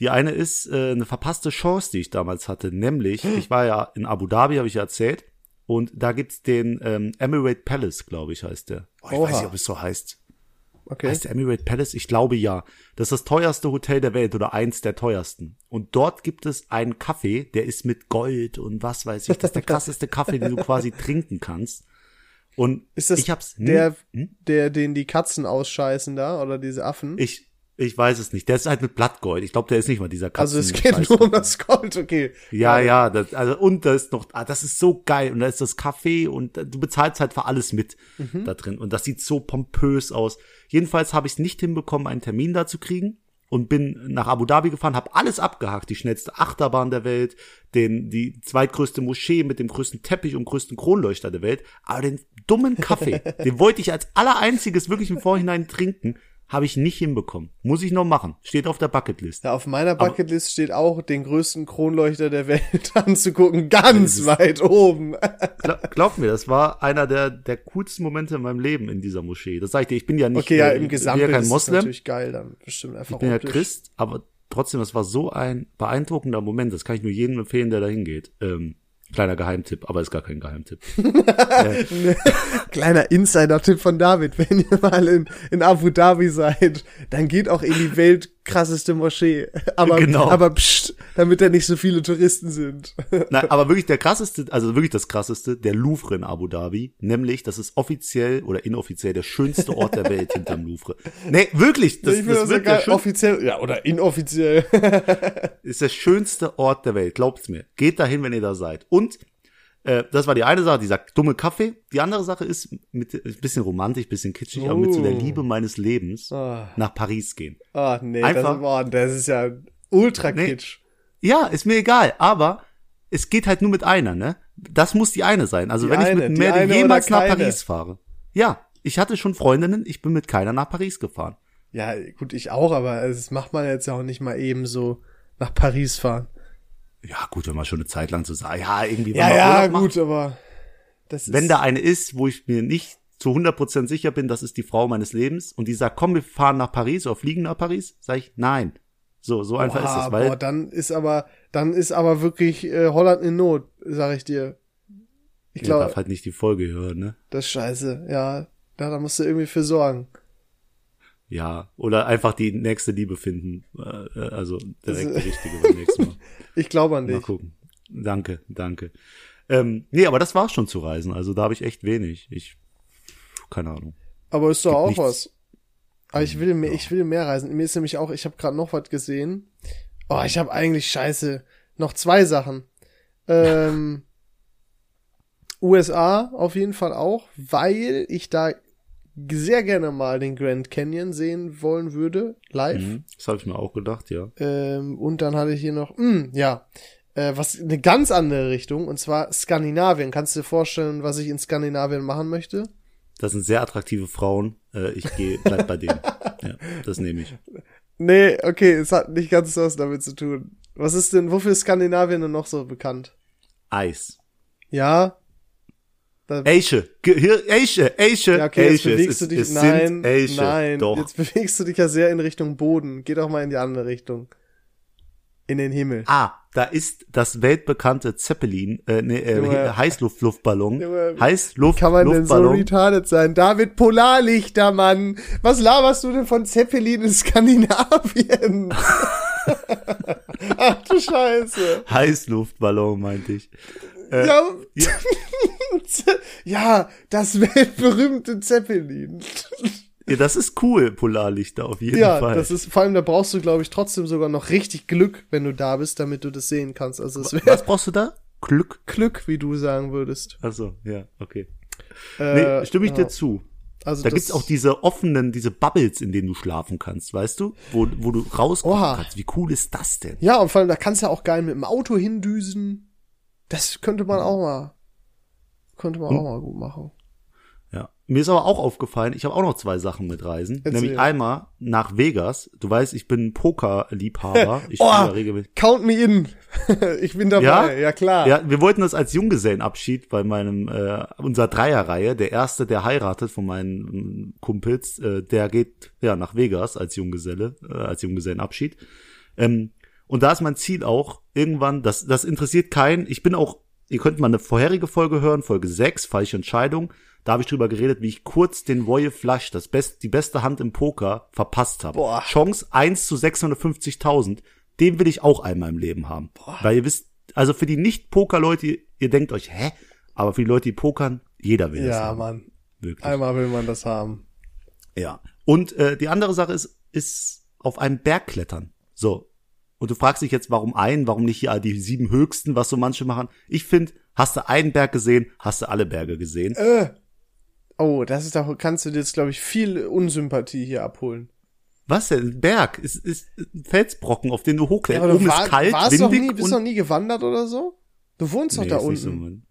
Die eine ist äh, eine verpasste Chance, die ich damals hatte, nämlich ich war ja in Abu Dhabi, habe ich ja erzählt, und da gibt's den ähm, Emirate Palace, glaube ich, heißt der. Oh, ich Oha. weiß nicht, ob es so heißt. Okay. Heißt der Emirate Palace? Ich glaube ja. Das ist das teuerste Hotel der Welt oder eins der teuersten. Und dort gibt es einen Kaffee, der ist mit Gold und was weiß ich. Das ist der krasseste Kaffee, den du quasi trinken kannst. Und Ist das ich hab's nie- der, Hm? der, den die Katzen ausscheißen da oder diese Affen? Ich, ich weiß es nicht. Der ist halt mit Blattgold. Ich glaube, der ist nicht mal dieser Katzen. also es geht nur um das Gold, okay. Ja, ja, das, also und da ist noch, ah, das ist so geil und da ist das Café und du bezahlst halt für alles mit Mhm. da drin und das sieht so pompös aus. Jedenfalls habe ich es nicht hinbekommen, einen Termin da zu kriegen und bin nach Abu Dhabi gefahren, habe alles abgehakt, die schnellste Achterbahn der Welt, den die zweitgrößte Moschee mit dem größten Teppich und größten Kronleuchter der Welt, aber den dummen Kaffee, den wollte ich als allereinziges wirklich im Vorhinein trinken, habe ich nicht hinbekommen. Muss ich noch machen. Steht auf der Bucketlist. Ja, auf meiner Bucketlist steht auch, den größten Kronleuchter der Welt anzugucken, ganz weit oben. Gla- Glaub mir, das war einer der, der coolsten Momente in meinem Leben in dieser Moschee. Das sag ich dir, ich bin ja nicht, Okay, ja, äh, im Gesamtbild ja kein ist Moslem, natürlich geil dann. Bestimmt einfach ich bin ja optisch. Christ, aber trotzdem, das war so ein beeindruckender Moment. Das kann ich nur jedem empfehlen, der da hingeht. Ähm, Kleiner Geheimtipp, aber ist gar kein Geheimtipp. Kleiner Insider-Tipp von David, wenn ihr mal in, in Abu Dhabi seid, dann geht auch in die weltkrasseste Moschee. Aber, Genau. aber pst, damit da nicht so viele Touristen sind. Nein, aber wirklich der krasseste, also wirklich das krasseste, der Louvre in Abu Dhabi, nämlich, das ist offiziell oder inoffiziell der schönste Ort der Welt hinterm Louvre. Nee, wirklich, das, ich das das wird der schön, offiziell, ja, oder inoffiziell. ist der schönste Ort der Welt, glaubt's mir. Geht dahin, wenn ihr da seid. Und äh, das war die eine Sache, dieser dumme Kaffee. Die andere Sache ist mit ein bisschen romantisch, bisschen kitschig, aber mit so der Oh. Liebe meines Lebens Ah. nach Paris gehen. Ah, nee, Einfach- das, boah, das ist ja ultra Nee. Ja, ist mir egal, aber es geht halt nur mit einer, ne? Das muss die eine sein. Also Die wenn ich eine, mit die Mary eine jemals nach? Paris fahre. Ja, ich hatte schon Freundinnen, ich bin mit keiner nach Paris gefahren. Ja, gut, ich auch, aber das macht man jetzt ja auch nicht mal eben so nach Paris fahren. Ja, gut, wenn man schon eine Zeit lang so sagt, ja, irgendwie, wenn Ja, man ja, Urlaub macht, gut, aber das wenn ist, da eine ist, wo ich mir nicht zu 100% sicher bin, das ist die Frau meines Lebens und die sagt, komm, wir fahren nach Paris oder fliegen nach Paris, sage ich, nein. So, so einfach boah, ist es, weil boah, dann ist aber, dann ist aber wirklich äh, Holland in Not, sag ich dir. Ich ich glaube, darf halt nicht die Folge hören, ne? das ist scheiße, ja. Da, da musst du irgendwie für sorgen. Ja, oder einfach die nächste Liebe finden, äh, äh, also direkt Das- die richtige beim nächsten Mal. Ich glaube an Mal dich. gucken. Danke, danke. Ähm, nee, aber das war's schon zu reisen. Also da habe ich echt wenig. Ich, keine Ahnung. Aber ist doch auch nichts. was. Aber ich will mehr, ich will mehr reisen. Mir ist nämlich auch, ich habe gerade noch was gesehen. Oh, ich habe eigentlich scheiße. Noch zwei Sachen. Ähm, USA auf jeden Fall auch, weil ich da sehr gerne mal den Grand Canyon sehen wollen würde, live. Mhm. Das habe ich mir auch gedacht, ja. Ähm, und dann hatte ich hier noch, mh, ja, äh, was eine ganz andere Richtung, und zwar Skandinavien. Kannst du dir vorstellen, was ich in Skandinavien machen möchte? Das sind sehr attraktive Frauen. Äh, ich gehe, bleib bei denen. Ja, das nehme ich. Nee, okay, es hat nicht ganz was damit zu tun. Was ist denn, wofür ist Skandinavien denn noch so bekannt? Eis. Ja? Hier, Eische, Eische, ja, okay, jetzt Eische. bewegst Es du dich, es nein, sind Eische. nein, Doch. jetzt bewegst du dich ja sehr in Richtung Boden. Geh doch mal in die andere Richtung. In den Himmel. Ah, da ist das weltbekannte Zeppelin, äh, nee, äh. Heißluftluftballon. Junge, Heißluft, Kann man denn so Luftballon. retarded sein? David Polarlichter, Mann. Was laberst du denn von Zeppelin in Skandinavien? Ach du Scheiße. Heißluftballon, meinte ich. Äh, Ja, ja. ja, das weltberühmte Zeppelin. Ja, das ist cool, Polarlichter, auf jeden Ja, Fall. das ist, vor allem da brauchst du, glaube ich, trotzdem sogar noch richtig Glück, wenn du da bist, damit du das sehen kannst. Also es wäre Was brauchst du da? Glück? Glück, wie du sagen würdest. Also, ja, okay. Äh, Nee, stimme ich ja. dir zu. Also Da gibt's auch diese offenen, diese Bubbles, in denen du schlafen kannst, weißt du? Wo, wo du rausgucken Oha. kannst. Wie cool ist das denn? Ja, und vor allem, da kannst du ja auch geil mit dem Auto hindüsen. Das könnte man auch mal, könnte man Hm. auch mal gut machen. Mir ist aber auch aufgefallen, ich habe auch noch zwei Sachen mit Reisen. Erzähl. Nämlich einmal nach Vegas. Du weißt, ich bin Pokerliebhaber. Ich Oh, spiele regelmäßig. count me in. ich bin dabei, Ja? ja, klar. Ja, wir wollten das als Junggesellenabschied bei meinem, äh, unserer Dreierreihe. Der erste, der heiratet von meinen ähm, Kumpels, äh, der geht ja nach Vegas als Junggeselle, äh, als Junggesellenabschied. Ähm, und da ist mein Ziel auch, irgendwann, das, das interessiert keinen. Ich bin auch, ihr könnt mal eine vorherige Folge hören, Folge 6, falsche Entscheidung. Da habe ich drüber geredet, wie ich kurz den Royal Flush, das best, die beste Hand im Poker, verpasst habe. Boah. Chance 1 zu 650.000. Den will ich auch einmal im Leben haben. Weil ihr wisst, also für die Nicht-Poker-Leute, ihr denkt euch, hä? Aber für die Leute, die pokern, jeder will das Ja, haben. Mann. Wirklich. Einmal will man das haben. Ja. Und äh, die andere Sache ist, ist auf einen Berg klettern. So. Und du fragst dich jetzt, warum ein, warum nicht hier die sieben höchsten, was so manche machen. Ich finde, hast du einen Berg gesehen, hast du alle Berge gesehen. Äh. Oh, das ist doch, kannst du dir jetzt, glaube ich, viel Unsympathie hier abholen. Was denn? Berg ist, ist ein Felsbrocken, auf den du hochkletterst. aber Oben du war, ist kalt, warst doch windig nie, bist und doch nie gewandert oder so? Du wohnst doch Nee, da nicht so unten. mein-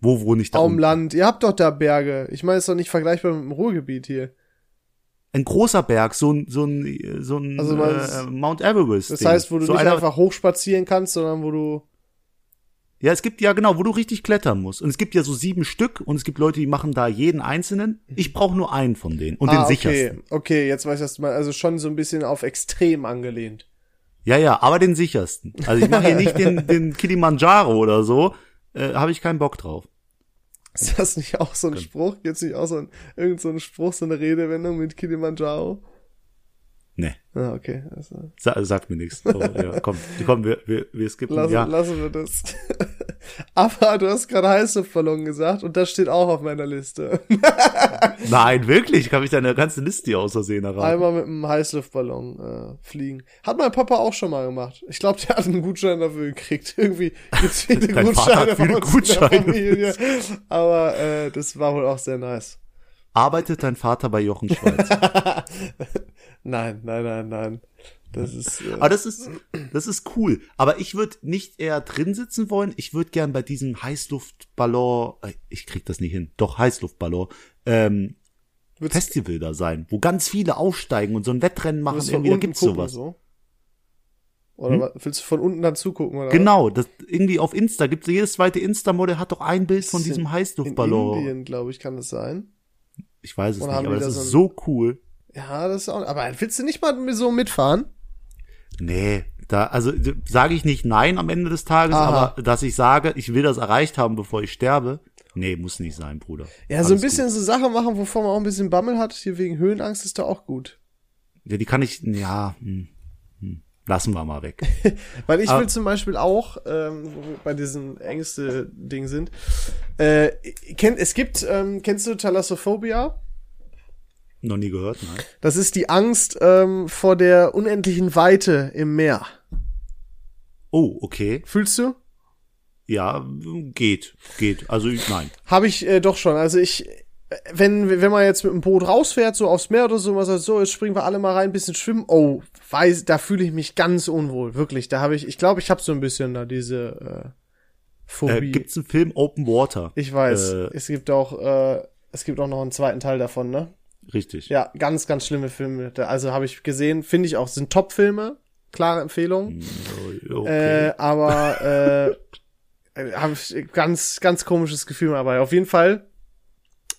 wo wohne ich da Am? Land. Ihr habt doch da Berge. Ich meine, ist doch nicht vergleichbar mit dem Ruhrgebiet hier. Ein großer Berg, so ein, so ein, so ein Also äh, Mount Everest. Das heißt, wo du so nicht einfach hochspazieren kannst, sondern wo du. Ja, es gibt ja genau, wo du richtig klettern musst. Und es gibt ja so sieben Stück und es gibt Leute, die machen da jeden einzelnen. Ich brauche nur einen von denen und den ah, okay, sichersten. okay, jetzt weiß ich, was du meinst. Also schon so ein bisschen auf extrem angelehnt. Ja, ja, aber den sichersten. Also ich mache hier nicht den, den Kilimanjaro oder so. äh, habe ich keinen Bock drauf. Ist das nicht auch so ein Spruch? Jetzt nicht auch so ein, irgend so ein Spruch, so eine Redewendung mit Kilimanjaro? Nee, Ah, okay. Also, sa sagt mir nichts. Oh, ja, komm, komm, wir, wir, wir skippen. lassen, ja. lassen wir das. Aber du hast gerade Heißluftballon gesagt und das steht auch auf meiner Liste. Nein, wirklich, kann ich deine ganze Liste hier aus Versehen erraten. Einmal mit einem Heißluftballon äh, fliegen. Hat mein Papa auch schon mal gemacht. Ich glaube, der hat einen Gutschein dafür gekriegt. Irgendwie gibt's viele Dein Gutscheine viele Gutscheine. Familie. Aber äh, das war wohl auch sehr nice. Arbeitet dein Vater bei Jochen Schweiz? Nein, nein, nein, nein. Das ist. Äh, Aber das ist, das ist cool. Aber ich würde nicht eher drin sitzen wollen. Ich würde gern bei diesem Heißluftballon, äh, ich krieg das nicht hin, doch Heißluftballon, ähm, Würdest- Festival da sein, wo ganz viele aufsteigen und so ein Wettrennen machen. Irgendwie, da gibt's gucken, sowas. So? Oder was, willst du von unten dann zugucken? Oder Genau, das irgendwie auf Insta gibt's jedes zweite Insta-Modell hat doch ein Bild von diesem In Heißluftballon. Indien, glaube ich, kann das sein. Ich weiß es Oder nicht, aber das da ist so cool. Ja, das ist auch. Aber willst du nicht mal so mitfahren? Nee, da, also sage ich nicht nein am Ende des Tages, Aha. aber dass ich sage, ich will das erreicht haben, bevor ich sterbe, nee, muss nicht sein, Bruder. Ja, so ein Alles bisschen so Sachen machen, wovon man auch ein bisschen Bammel hat. Hier wegen Höhenangst ist da auch gut. Gut. Ja, die kann ich, ja, hm, hm, lassen wir mal weg. Weil ich Aber- will zum Beispiel auch, ähm, wo wir bei diesen Ängste-Ding sind, äh, kennt, es gibt, ähm, kennst du Thalassophobia? Noch nie gehört, nein. Das ist die Angst ähm, vor der unendlichen Weite im Meer. Oh, okay. Fühlst du? Ja, geht, geht. Also nein. Habe ich äh, doch schon. Also ich, äh, wenn, wenn man jetzt mit dem Boot rausfährt, so aufs Meer oder so, man sagt, so, jetzt springen wir alle mal rein, ein bisschen schwimmen. Oh, weiß, da fühle ich mich ganz unwohl. Wirklich. Da habe ich, ich glaube, ich habe so ein bisschen da diese äh, Phobie. Äh, gibt's einen Film Open Water? ich weiß. Äh, es gibt auch, äh, es gibt auch noch einen zweiten Teil davon, ne? Richtig. Ja, ganz, ganz schlimme Filme. Also habe ich gesehen, finde ich auch, sind Top-Filme. Klare Empfehlung. Oh, Okay. Äh, aber äh, habe ich ganz, ganz komisches Gefühl dabei. Auf jeden Fall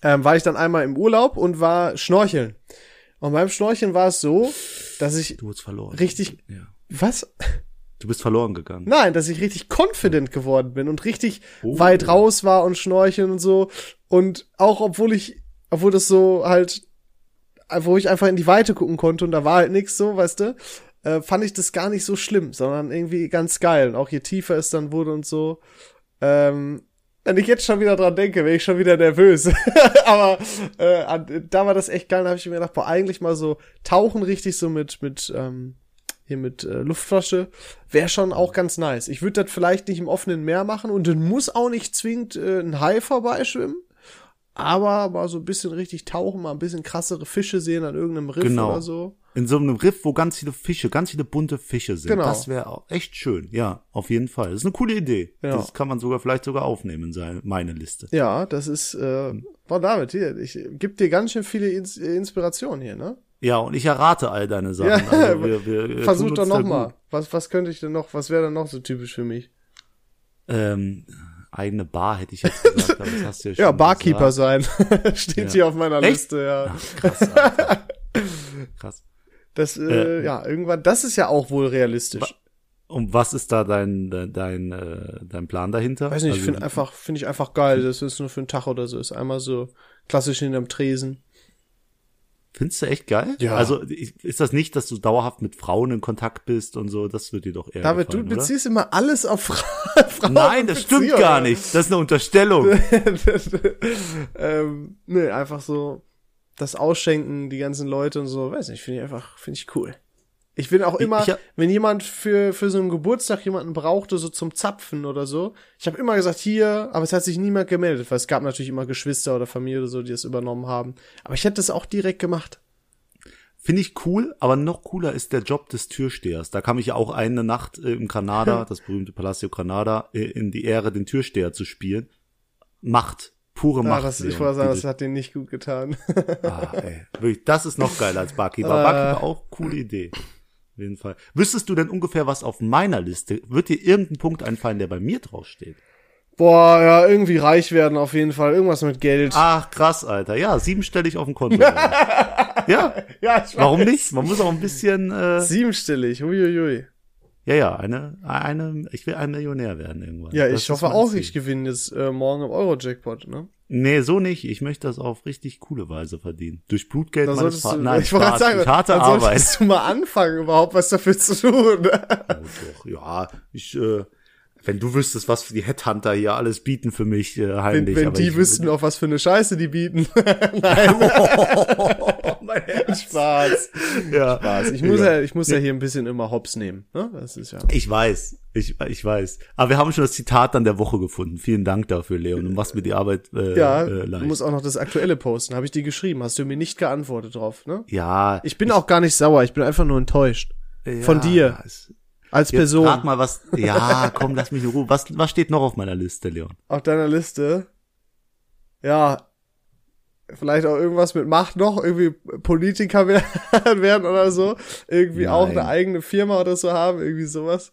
ähm, war ich dann einmal im Urlaub und war schnorcheln. Und beim Schnorcheln war es so, dass ich du wurdest verloren. richtig, Ja. was? Du bist verloren gegangen. Nein, dass ich richtig confident geworden bin und richtig Oh. weit raus war und schnorcheln und so. Und auch obwohl ich, obwohl das so halt, wo ich einfach in die Weite gucken konnte und da war halt nichts so, weißt du, äh, fand ich das gar nicht so schlimm, sondern irgendwie ganz geil. Und auch je tiefer es dann wurde und so. Ähm, wenn ich jetzt schon wieder dran denke, wäre ich schon wieder nervös. Aber äh, da war das echt geil. Da habe ich mir gedacht, boah, eigentlich mal so tauchen richtig so mit, mit, ähm, hier mit äh, Luftflasche, wäre schon auch ganz nice. Ich würde das vielleicht nicht im offenen Meer machen und dann muss auch nicht zwingend äh, ein Hai vorbeischwimmen. Aber mal so ein bisschen richtig tauchen, mal ein bisschen krassere Fische sehen an irgendeinem Riff Genau. oder so. In so einem Riff, wo ganz viele Fische, ganz viele bunte Fische sind. Genau. Das wäre auch echt schön. Ja, auf jeden Fall. Das ist eine coole Idee. Ja. Das kann man sogar vielleicht sogar aufnehmen in seine, meine Liste. Ja, das ist, äh, boah, David, hier, ich geb dir ganz schön viele Ins Inspirationen hier, ne? Ja, und ich errate all deine Sachen. Ja, also wir, wir, Versuch doch uns da noch mal. gut. Was, was könnte ich denn noch, was wäre denn noch so typisch für mich? Ähm, eigene Bar hätte ich jetzt gesagt, aber das hast du ja schon Ja, Barkeeper gesagt. sein. Steht Ja. hier auf meiner Echt? Liste, ja. Ach, krass, Alter. krass. Das, äh, Äh, ja, irgendwann, das ist ja auch wohl realistisch. Und was ist da dein, dein, dein, äh, dein Plan dahinter? Weiß nicht, ich Also, finde einfach, finde ich einfach geil, dass es nur für einen Tag oder so ist. Einmal so klassisch hinterm Tresen. Findest du echt geil? Ja. Also ist das nicht, dass du dauerhaft mit Frauen in Kontakt bist und so? Das wird dir doch eher David, du gefallen, oder? beziehst immer alles auf Fra Frauen. Nein, das stimmt gar nicht. Das ist eine Unterstellung. ähm, nee, einfach so das Ausschenken, die ganzen Leute und so, weiß nicht, finde ich einfach, finde ich cool. Ich bin auch immer, ich hab- wenn jemand für, für so einen Geburtstag jemanden brauchte, so zum Zapfen oder so, ich habe immer gesagt, hier, aber es hat sich niemand gemeldet, weil es gab natürlich immer Geschwister oder Familie oder so, die das übernommen haben. Aber ich hätte es auch direkt gemacht. Finde ich cool, aber noch cooler ist der Job des Türstehers. Da kam ich ja auch eine Nacht äh, im Granada, das berühmte Palacio Granada, äh, in die Ehre, den Türsteher zu spielen. Macht. Pure Ja, Macht. Ah, das, ich wollte sagen, das hat denen nicht gut getan. Ah, ey. Wirklich, das ist noch geiler als Barkeeper. Äh. Barkeeper auch coole Idee. Auf jeden Fall. Wüsstest du denn ungefähr, was auf meiner Liste? Wird dir irgendein Punkt einfallen, der bei mir draufsteht? Boah, ja, irgendwie reich werden auf jeden Fall. Irgendwas mit Geld. Ach, krass, Alter. Ja, siebenstellig auf dem Konto. ja, ja, ich warum nicht? Man muss auch ein bisschen, äh, Siebenstellig, uiuiui. Ja, ja, eine, eine, ich will ein Millionär werden irgendwann. Ja, Das ich hoffe auch, Ziel. ich gewinne jetzt äh, morgen im Euro-Jackpot, ne? Nee, so nicht. Ich möchte das auf richtig coole Weise verdienen. Durch Blutgeld Da meines Vaters. Nein, ich Spaß, sagen, durch harte dann Arbeit. solltest du mal anfangen, überhaupt was dafür zu tun. Oh, doch, ja, ich, äh, wenn du wüsstest, was die Headhunter hier alles bieten für mich äh, wenn heimlich. wenn aber die ich, wüssten, auf was für eine Scheiße die bieten. Nein, mein Herz. Spaß. Ja. Spaß. Ich muss ja, ich muss ja hier ein bisschen immer Hops nehmen. Ne? Das ist ja. Ich weiß, ich, ich weiß. Aber wir haben schon das Zitat dann der Woche gefunden. Vielen Dank dafür, Leon. Du machst mir die Arbeit äh, Ja, äh, du leicht. musst auch noch das aktuelle posten. Habe ich dir geschrieben. Hast du mir nicht geantwortet drauf, ne? ja, Ich bin auch gar nicht sauer. Ich bin einfach nur enttäuscht. Von dir. es- Als Jetzt Person. Frag mal was. Ja, komm, lass mich in Ruhe. Was, was steht noch auf meiner Liste, Leon? auf deiner Liste. Ja. Vielleicht auch irgendwas mit Macht noch, irgendwie Politiker wer- werden oder so. Irgendwie auch Nein. eine eigene Firma oder so haben, irgendwie sowas.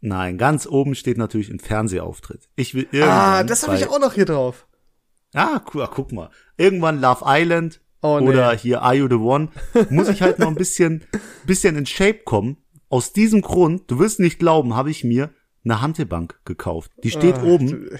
Nein, ganz oben steht natürlich ein Fernsehauftritt. Ich will irgendwann. Ah, das habe ich auch noch hier drauf. Ah, cool, ah, guck mal. Irgendwann Love Island Oh, nee. oder hier Are You the One, muss ich halt noch ein bisschen, bisschen in Shape kommen. Aus diesem Grund, du wirst nicht glauben, habe ich mir eine Hantelbank gekauft. Die steht Ah, oben, du-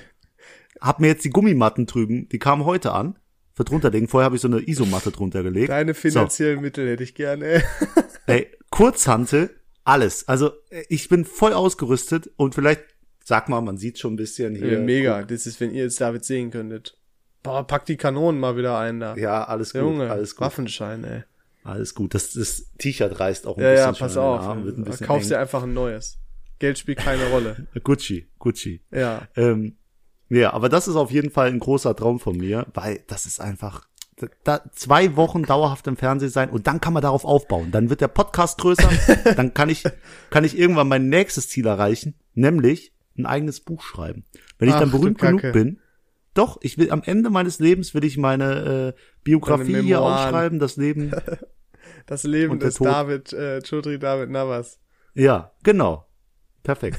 hab mir jetzt die Gummimatten drüben, die kamen heute an, für drunter legen. Vorher habe ich so eine Isomatte drunter gelegt. Deine finanziellen Mittel hätte ich gerne. ey. Kurzhantel, alles. Also äh, ich bin voll ausgerüstet und vielleicht, sag mal, man sieht schon ein bisschen hier. Mega. Das ist, wenn ihr jetzt David sehen könntet. Boah, pack die Kanonen mal wieder ein da. Ja, alles gut, Junge, alles gut. Waffenschein, ey. Alles gut. Das, das T-Shirt reißt auch ein Ja, bisschen ja, pass auf. Arm, wird ein bisschen Kaufst eng. dir einfach ein neues. Geld spielt keine Rolle. Gucci, Gucci. Ja. Ähm, ja, aber das ist auf jeden Fall ein großer Traum von mir, weil das ist einfach da, zwei Wochen dauerhaft im Fernsehen sein und dann kann man darauf aufbauen. Dann wird der Podcast größer, dann kann ich kann ich irgendwann mein nächstes Ziel erreichen, nämlich ein eigenes Buch schreiben. Wenn ich Ach, dann berühmt genug bin, doch, ich will am Ende meines Lebens will ich meine äh, Biografie hier aufschreiben, das Leben. Das Leben des Tod. David, äh, Chodri David Navas. Ja, genau. Perfekt.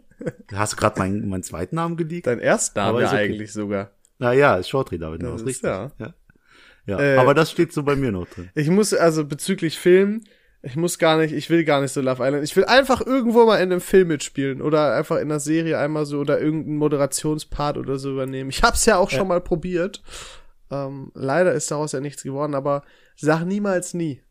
Hast du gerade meinen meinen zweiten Namen geleakt? Dein Erstname okay. eigentlich sogar. Na ja, ist Shortry David Navas, richtig. ja. Ja, ja. Äh, aber das steht so bei mir noch drin. Ich muss, also bezüglich Film, ich muss gar nicht, ich will gar nicht so Love Island. Ich will einfach irgendwo mal in einem Film mitspielen oder einfach in einer Serie einmal so oder irgendeinen Moderationspart oder so übernehmen. Ich hab's ja auch schon mal probiert. Ähm, leider ist daraus ja nichts geworden, aber sag niemals nie.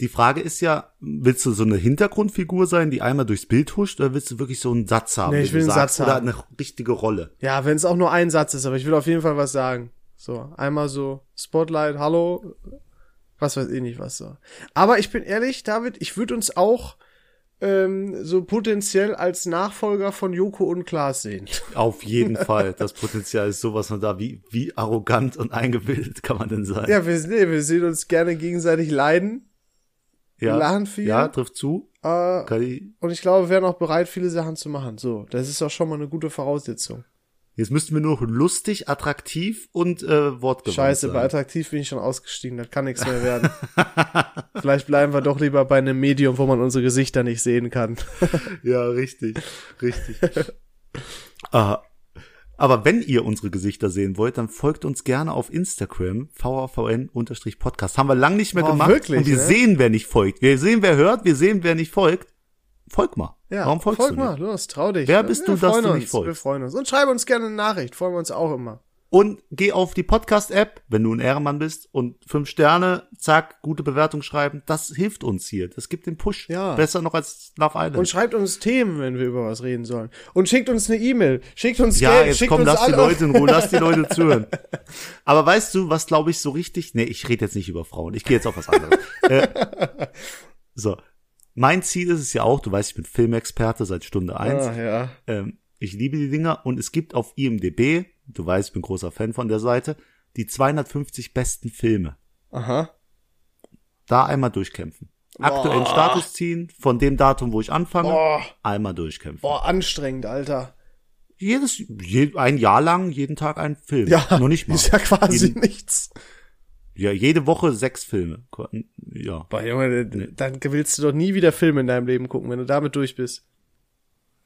Die Frage ist ja, willst du so eine Hintergrundfigur sein, die einmal durchs Bild huscht, oder willst du wirklich so einen Satz haben? Nee, ich will einen sagst, Satz Oder haben. eine richtige Rolle. Ja, wenn es auch nur ein Satz ist, aber ich will auf jeden Fall was sagen. So, einmal so Spotlight, hallo, was weiß ich nicht was so. Aber ich bin ehrlich, David, ich würde uns auch ähm, so potenziell als Nachfolger von Joko und Klaas sehen. Auf jeden Fall. Das Potenzial ist sowas von da. Wie, wie arrogant und eingebildet kann man denn sein? Ja, wir, nee, wir sehen uns gerne gegenseitig leiden. ja, lachen viel. Ja, trifft zu. Äh, ich, und ich glaube, wir wären auch bereit, viele Sachen zu machen. So, das ist auch schon mal eine gute Voraussetzung. Jetzt müssten wir nur lustig, attraktiv und äh, wortgewandt Scheiße, sein. bei attraktiv bin ich schon ausgestiegen, das kann nichts mehr werden. Vielleicht bleiben wir doch lieber bei einem Medium, wo man unsere Gesichter nicht sehen kann. Ja, richtig, richtig. äh, aber wenn ihr unsere Gesichter sehen wollt, dann folgt uns gerne auf Instagram, VAVN-Podcast. Haben wir lang nicht mehr Oh, gemacht. wirklich, und wir ne? sehen, wer nicht folgt. Wir sehen, wer hört, wir sehen, wer nicht folgt. Folg mal. Ja, Warum folgst folg du mal, nicht? los, trau dich. Wer bist wir du, dass du nicht folgst? Wir freuen uns. Und schreib uns gerne eine Nachricht, freuen wir uns auch immer. Und geh auf die Podcast-App, wenn du ein Ehrenmann bist und fünf Sterne, zack, gute Bewertung schreiben. Das hilft uns hier. Das gibt den Push. Ja. Besser noch als Love Island. Und schreibt uns Themen, wenn wir über was reden sollen. Und schickt uns eine E-Mail, schickt uns Ja, Geld, jetzt schickt komm, uns lass die Leute in Ruhe, lass die Leute zuhören. Aber weißt du, was glaube ich so richtig? Nee, ich rede jetzt nicht über Frauen. Ich gehe jetzt auf was anderes. äh, so. Mein Ziel ist es ja auch, du weißt, ich bin Filmexperte seit Stunde eins. Ah, ja. Ähm, ich liebe die Dinger und es gibt auf IMDb, du weißt, ich bin großer Fan von der Seite, die 250 besten Filme. Aha. Da einmal durchkämpfen. Aktuellen Boah. Status ziehen, von dem Datum, wo ich anfange, Boah. einmal durchkämpfen. Boah, anstrengend, Alter. Jedes, je, ein Jahr lang, jeden Tag ein Film. Ja, Noch nicht mal. ist ja quasi Jeden- nichts. Ja, jede Woche sechs Filme. Ja. Boah, Junge, dann willst du doch nie wieder Filme in deinem Leben gucken, wenn du damit durch bist.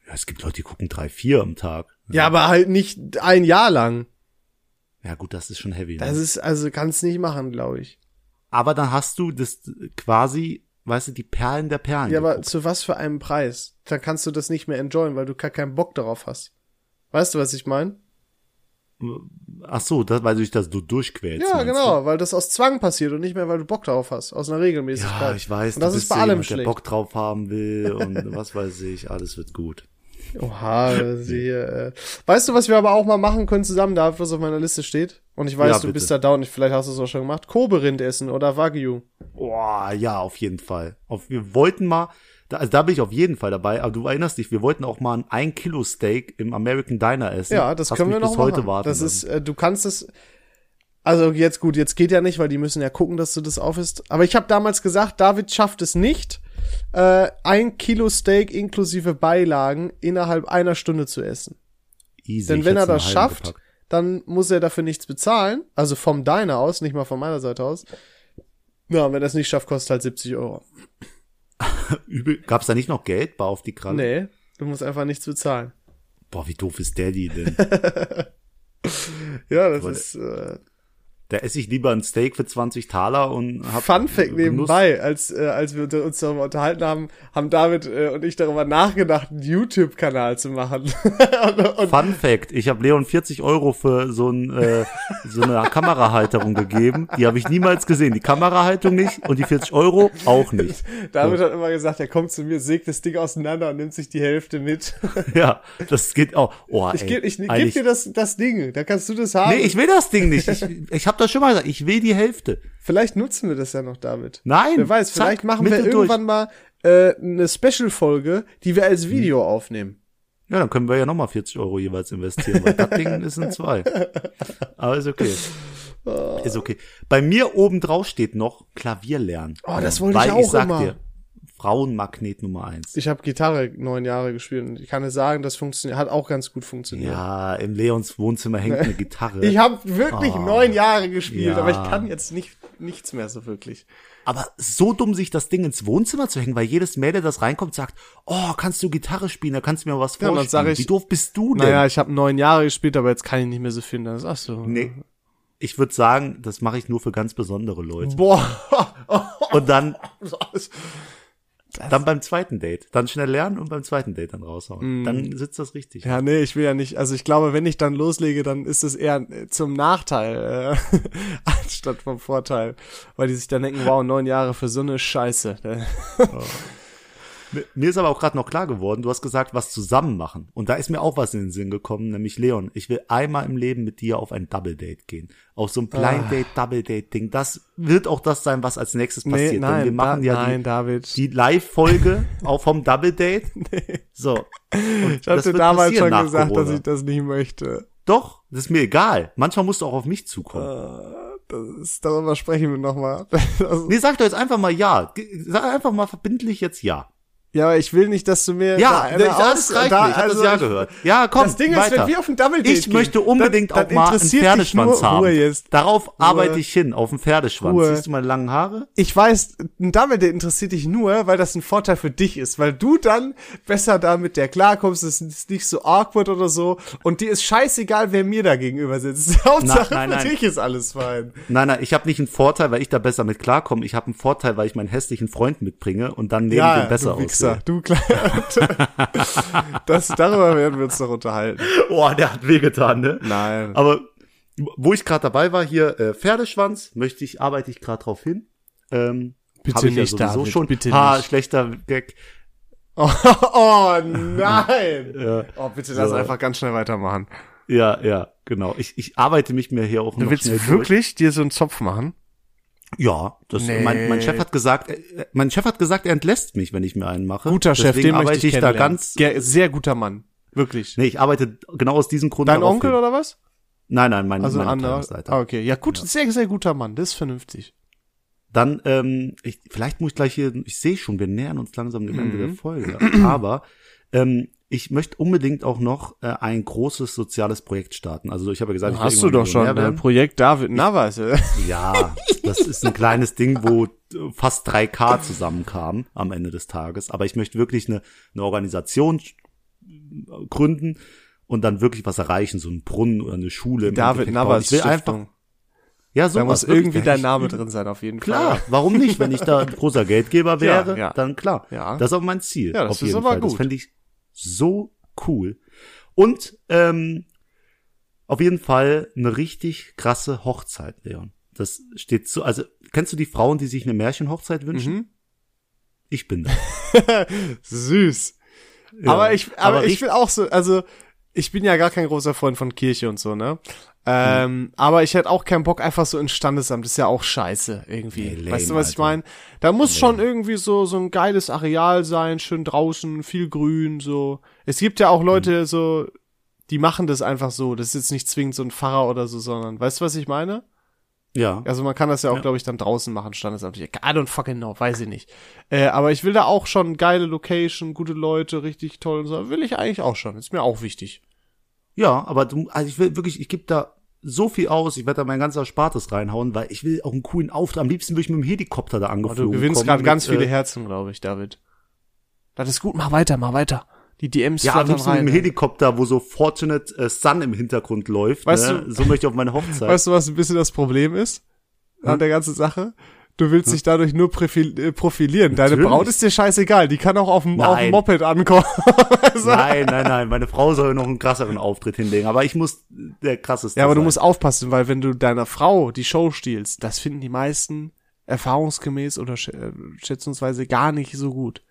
ja. Es gibt Leute, die gucken drei, vier am Tag. Ja, aber halt nicht ein Jahr lang. Ja, gut, das ist schon heavy. Das Ne? ist, also kannst nicht machen, glaube ich. Aber dann hast du das quasi weißt du, die Perlen der Perlen. Ja, aber geguckt. zu was für einem Preis? Dann kannst du das nicht mehr enjoyen, weil du gar keinen Bock darauf hast. Weißt du, was ich meine? Ach so, das, weil du dich das so durchquälst. Ja, genau, weil das aus Zwang passiert und nicht mehr, weil du Bock darauf hast, aus einer Du? Regelmäßigkeit. Ja, ich weiß. Und das du ist bei allem jemand, der schlecht. Bock drauf haben will und was weiß ich, alles wird gut. Oha, siehe. Äh. Weißt du, was wir aber auch mal machen können zusammen, da was auf meiner Liste steht? Und ich weiß, Ja, du bitte. bist da down, vielleicht hast du es auch schon gemacht. Kobe-Rind essen oder Wagyu. Boah, ja, auf jeden Fall. Auf, wir wollten mal, also da bin ich auf jeden Fall dabei, aber du erinnerst dich, wir wollten auch mal ein 1 Kilo Steak im American Diner essen. Ja, das Hast können wir noch bis machen. heute warten das ist, äh, du kannst es. Also jetzt gut, jetzt geht ja nicht, weil die müssen ja gucken, dass du das aufisst. Aber ich habe damals gesagt, David schafft es nicht, äh, ein Kilo Steak inklusive Beilagen innerhalb einer Stunde zu essen. Easy. Denn wenn er das schafft, gepackt. dann muss er dafür nichts bezahlen. Also vom Diner aus, nicht mal von meiner Seite aus. Ja, wenn er es nicht schafft, kostet halt 70 Euro. Übel. Gab's da nicht noch Geld? Bar auf die Kralle? Nee, du musst einfach nichts bezahlen. Boah, wie doof ist Daddy denn? Ja, das Aber ist äh, da esse ich lieber ein Steak für 20 Taler und hab Fun Fact Genuss. nebenbei, als, äh, als wir uns darüber unterhalten haben, haben David äh, und ich darüber nachgedacht, einen YouTube-Kanal zu machen. und, und, Fun Fact, ich habe Leon 40 Euro für so, ein, äh, so eine Kamerahalterung gegeben. Die habe ich niemals gesehen. Die Kamerahaltung nicht und die 40 Euro auch nicht. David hat immer gesagt, er kommt zu mir, sägt das Ding auseinander und nimmt sich die Hälfte mit. Ja, das geht auch. Oh, Ich ey, gebe ich, geb eigentlich- dir das, das Ding, da kannst du das haben. Nee, ich will das Ding nicht. Ich, ich habe das schon mal gesagt. Ich will die Hälfte. Vielleicht nutzen wir das ja noch, David. Nein. Wer weiß, zack, vielleicht machen wir Mitte durch. irgendwann mal äh, eine Special-Folge, die wir als Video aufnehmen. Ja, dann können wir ja nochmal 40 Euro jeweils investieren, weil das Ding ist in zwei. Aber ist okay. Ist okay. Bei mir oben drauf steht noch Klavier lernen. Oh, das wollte weil ich auch ich sag immer. dir, Frauenmagnet Nummer eins. Ich habe Gitarre neun Jahre gespielt und ich kann dir sagen, das funktioniert, hat auch ganz gut funktioniert. Ja, im Leons Wohnzimmer hängt eine Gitarre. Ich habe wirklich Oh. neun Jahre gespielt, Ja. aber ich kann jetzt nicht nichts mehr so wirklich. Aber so dumm, sich das Ding ins Wohnzimmer zu hängen, weil jedes Mädel, das reinkommt, sagt, oh, kannst du Gitarre spielen, da kannst du mir was Ja, dann vorspielen. sag ich- Wie doof bist du denn? Naja, ich habe neun Jahre gespielt, aber jetzt kann ich nicht mehr so viel. Dann ist ach so. Nee. Ich würde sagen, das mache ich nur für ganz besondere Leute. Boah. Und dann, dann beim zweiten Date. Dann schnell lernen und beim zweiten Date dann raushauen. Dann sitzt das richtig. Mm. Ja, nee, ich will ja nicht. Also ich glaube, wenn ich dann loslege, dann ist es eher äh, zum Nachteil äh, anstatt vom Vorteil, weil die sich dann denken, wow, neun Jahre für so eine Scheiße. Mir- Mir ist aber auch gerade noch klar geworden, du hast gesagt, was zusammen machen. Und da ist mir auch was in den Sinn gekommen, nämlich Leon, ich will einmal im Leben mit dir auf ein Double Date gehen. Auf so ein Blind Date, Double Date Ding. Das wird auch das sein, was als nächstes passiert. Nee, Denn wir nein, machen da, ja nein, die, David. die Live-Folge auch vom Double Date. So. Und ich habe das dir wird damals schon gesagt, dass Corona. ich das nicht möchte. Doch, das ist mir egal. Manchmal musst du auch auf mich zukommen. Das ist, darüber sprechen wir nochmal. Also, Nee, sag doch jetzt einfach mal ja. Sag einfach mal verbindlich jetzt ja. Ja, aber ich will nicht, dass du mir Ja, da das, eine das aus- reicht da- mir. Ich also das ja gehört. Ja, komm, Das Ding ist, weiter. wenn wir auf ein Double Date Ich möchte unbedingt dann, auch dann mal einen Pferdeschwanz nur, haben. Ruhe jetzt. Darauf arbeite ich hin, auf den Pferdeschwanz. Ruhe. Siehst du meine langen Haare? Ich weiß, ein Double Date interessiert dich nur, weil das ein Vorteil für dich ist, weil du dann besser da mit der klarkommst, es ist nicht so awkward oder so und dir ist scheißegal, wer mir da gegenüber sitzt. Hauptsache nein, für nein. dich ist alles fein. Nein, nein, ich habe nicht einen Vorteil, weil ich da besser mit klarkomme. Ich habe einen Vorteil, weil ich meinen hässlichen Freund mitbringe und dann neben dem besser du Wichser, du kleiner. das, darüber werden wir uns doch unterhalten. Oh, der hat wehgetan, ne? Nein. Aber wo ich gerade dabei war, hier äh, Pferdeschwanz, möchte ich, arbeite ich gerade drauf hin. Ähm, Bitte ich nicht, ja David, schon. bitte ha, nicht. schlechter Gag. Oh, oh nein. Ja. Oh, bitte lass So. einfach ganz schnell weitermachen. Ja, ja, genau. Ich, ich arbeite mich mir hier auch Du noch willst schnell durch. wirklich dir so einen Zopf machen? Ja, das, Nee. mein, mein Chef hat gesagt, äh, mein Chef hat gesagt, er entlässt mich, wenn ich mir einen mache. Guter Chef, Deswegen den möchte arbeite ich ich da ganz. Ge- Sehr guter Mann. Wirklich. Nee, ich arbeite genau aus diesem Grund Dein Onkel hin. oder was? Nein, nein, mein, Also ein mein anderer. Abteilungsleiter. Ah, okay. Ja, gut, sehr, sehr guter Mann. Das ist vernünftig. Dann, ähm, ich, vielleicht muss ich gleich hier, ich sehe schon, wir nähern uns langsam dem Ende Mhm. der Folge. Aber ähm, ich möchte unbedingt auch noch äh, ein großes soziales Projekt starten. Also ich habe ja gesagt, Hast du doch schon. Äh, werden. Projekt David Navas. Ja, das ist ein kleines Ding, wo äh, fast 3K zusammenkamen am Ende des Tages. Aber ich möchte wirklich eine, eine Organisation gründen und dann wirklich was erreichen, so einen Brunnen oder eine Schule. David. Navas Ich will einfach. Ja, so Da muss irgendwie dein Name drin sein, auf jeden Klar, Fall. warum nicht? Wenn ich da ein großer Geldgeber wäre, ja. dann klar. Ja. Das ist auch mein Ziel. Ja, das auf ist jeden aber Fall. Das gut. fände ich so cool. Und ähm, auf jeden Fall eine richtig krasse Hochzeit, Leon. Das steht so, also kennst du die Frauen, die sich eine Märchenhochzeit wünschen? Mhm. Ich bin da. Süß. Ja, aber ich, aber, ich richtig- will auch so, also ich bin ja gar kein großer Freund von Kirche und so, ne? Ähm, aber ich hätte auch keinen Bock einfach so ins Standesamt, das ist ja auch scheiße irgendwie. Nee, lame, weißt du, was ich Alter. meine? Da muss schon irgendwie so so ein geiles Areal sein, schön draußen, viel Grün, so. Es gibt ja auch Leute Mhm. so, die machen das einfach so. Das ist jetzt nicht zwingend so ein Pfarrer oder so, sondern, weißt du, was ich meine? Ja. Also man kann das ja auch, Ja. glaube ich, dann draußen machen, Standesamt. I don't fucking know, weiß ich nicht. Äh, aber ich will da auch schon geile Location, gute Leute, richtig toll und so. Will ich eigentlich auch schon. Ist mir auch wichtig. Ja, aber du, also ich will wirklich, ich gebe da so viel aus, ich werde da mein ganzer Spartes reinhauen, weil ich will auch einen coolen Auftritt. Am liebsten würde ich mit dem Helikopter da angeflogen du gewinnst gerade ganz viele äh, Herzen, glaube ich, David. Das ist gut, mach weiter, mach weiter. Die DMs Ja, flattern liebsten mit rein. dem Helikopter, wo so Fortunate äh, Sun im Hintergrund läuft. Weißt ne? du- so möchte ich auf meine Hochzeit. Weißt du, was ein bisschen das Problem ist an Hm? der ganzen Sache? Du willst dich dadurch nur äh, profilieren. Deine Natürlich. Braut ist dir scheißegal. Die kann auch auf dem, auf dem Nein. Moped ankommen. Also- nein, nein, nein, meine Frau soll noch einen krasseren Auftritt hinlegen, aber ich muss der krasseste Ja, aber du sein. musst aufpassen, weil wenn du deiner Frau die Show stiehlst, das finden die meisten erfahrungsgemäß oder äh, schätzungsweise gar nicht so gut.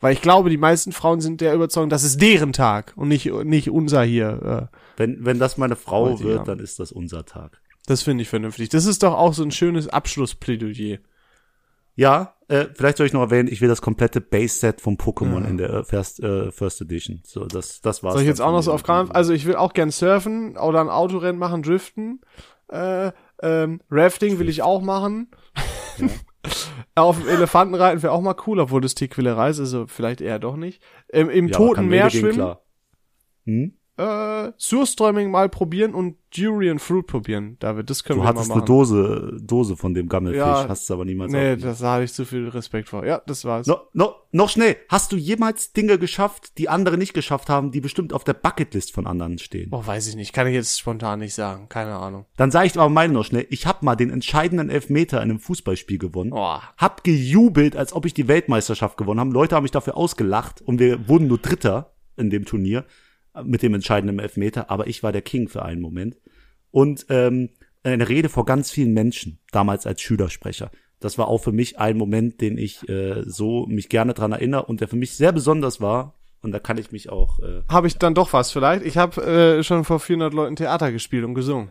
Weil ich glaube, die meisten Frauen sind der Überzeugung, das ist deren Tag und nicht, nicht unser hier. Äh, Wenn, wenn das meine Frau wird, haben. dann ist das unser Tag. das finde ich vernünftig. Das ist doch auch so ein schönes Abschlussplädoyer. Ja, äh, vielleicht soll ich noch erwähnen, ich will das komplette Base-Set vom Pokémon in der äh, First, äh, First Edition. So, das, das war's. Soll ich jetzt auch noch so auf Krampf? Also ich will auch gern surfen oder ein Autorennen machen, driften. Äh, ähm, Rafting will ich auch machen. auf dem Elefanten reiten wäre auch mal cool, obwohl das Tierquälerei ist, also vielleicht eher doch nicht. Ähm, Im Ja, Toten Meer schwimmen. Hm? Äh, Surströmming mal probieren und Durian Fruit probieren. David, das können Du wir mal hattest machen. eine Dose, Dose von dem Gammelfisch, Ja. hast es aber niemals Nee, das da habe ich zu viel Respekt vor. Ja, das war's. No, no, noch schnell. Hast du jemals Dinge geschafft, die andere nicht geschafft haben, die bestimmt auf der Bucketlist von anderen stehen? Boah, weiß ich nicht. Kann ich jetzt spontan nicht sagen. Keine Ahnung. Dann sage ich aber meine noch schnell. Ich habe mal den entscheidenden Elfmeter in einem Fußballspiel gewonnen. Boah. Hab gejubelt, als ob ich die Weltmeisterschaft gewonnen habe. Leute haben mich dafür ausgelacht und wir wurden nur Dritter in dem Turnier mit dem entscheidenden Elfmeter. Aber ich war der King für einen Moment. Und ähm, eine Rede vor ganz vielen Menschen, damals als Schülersprecher. Das war auch für mich ein Moment, den ich äh, so mich gerne dran erinnere und der für mich sehr besonders war. Und da kann ich mich auch äh, Habe ich dann doch was vielleicht? Ich habe äh, schon vor 400 Leuten Theater gespielt und gesungen.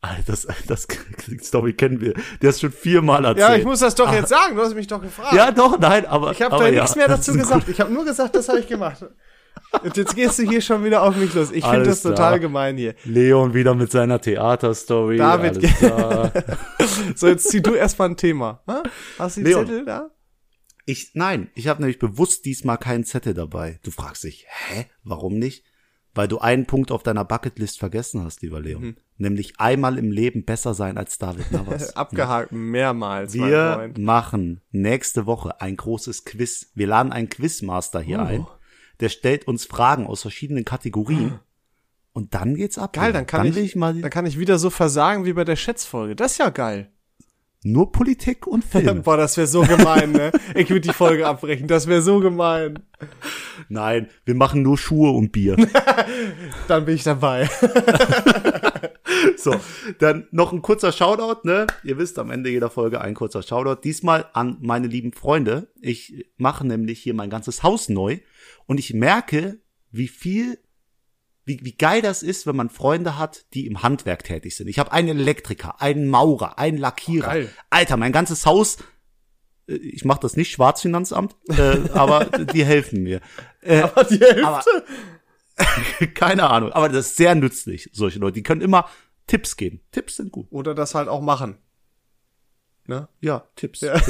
Alter, das, das Story kennen wir. Der ist schon viermal erzählt. Ja, ich muss das doch jetzt sagen. Du hast mich doch gefragt. Ja, doch, nein, aber. Ich habe da ja, nichts mehr dazu gesagt. Ich habe nur gesagt, das habe ich gemacht. Und jetzt gehst du hier schon wieder auf mich los. Ich finde das total klar. gemein hier. Leon wieder mit seiner Theaterstory. David, alles klar. So, jetzt zieh du erstmal ein Thema. Ha? Hast du die Leon. Zettel da? Ich, nein, ich habe nämlich bewusst diesmal keinen Zettel dabei. Du fragst dich, hä, warum nicht? Weil du einen Punkt auf deiner Bucketlist vergessen hast, lieber Leon. Mhm. Nämlich einmal im Leben besser sein als David Navas. Abgehakt mehrmals, mein Wir Freund. machen nächste Woche ein großes Quiz. Wir laden einen Quizmaster hier Oh. ein. Der stellt uns Fragen aus verschiedenen Kategorien. Und dann geht's ab. Geil, dann kann, will ich, ich mal dann kann ich wieder so versagen wie bei der Schätzfolge. Das ist ja geil. nur Politik und Filme. Boah, das wäre so gemein, ne? Ich würde die Folge abbrechen. Das wäre so gemein. Nein, wir machen nur Schuhe und Bier. Dann bin ich dabei. so, dann noch ein kurzer Shoutout, ne? Ihr wisst, am Ende jeder Folge ein kurzer Shoutout. Diesmal an meine lieben Freunde. Ich mache nämlich hier mein ganzes Haus neu und ich merke, wie viel, wie, wie geil das ist, wenn man Freunde hat, die im Handwerk tätig sind. Ich habe einen Elektriker, einen Maurer, einen Lackierer. Oh. Alter, mein ganzes Haus äh, ich mache das nicht, Schwarzfinanzamt, äh, aber die helfen mir. Äh, Aber die Hälfte. aber, keine Ahnung, aber das ist sehr nützlich, solche Leute. Die können immer Tipps geben. Tipps sind gut. Oder das halt auch machen. Ne? Ja, Tipps. Ja.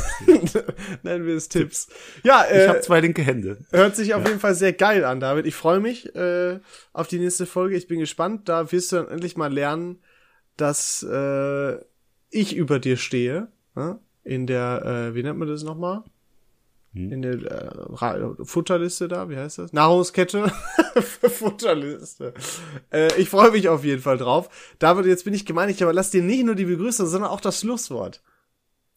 Nennen wir es Tipps. Ja, Ich äh, habe zwei linke Hände. hört sich auf jeden Fall sehr geil an, David. Ich freue mich äh, auf die nächste Folge. Ich bin gespannt. Da wirst du dann endlich mal lernen, dass äh, ich über dir stehe. Ne? In der, äh, wie nennt man das nochmal? hm. in der äh, Futterliste da, wie heißt das? Nahrungskette. Futterliste. Äh, ich freue mich auf jeden Fall drauf. David, jetzt bin ich gemein, ich aber lass dir nicht nur die Begrüßung, sondern auch das Schlusswort.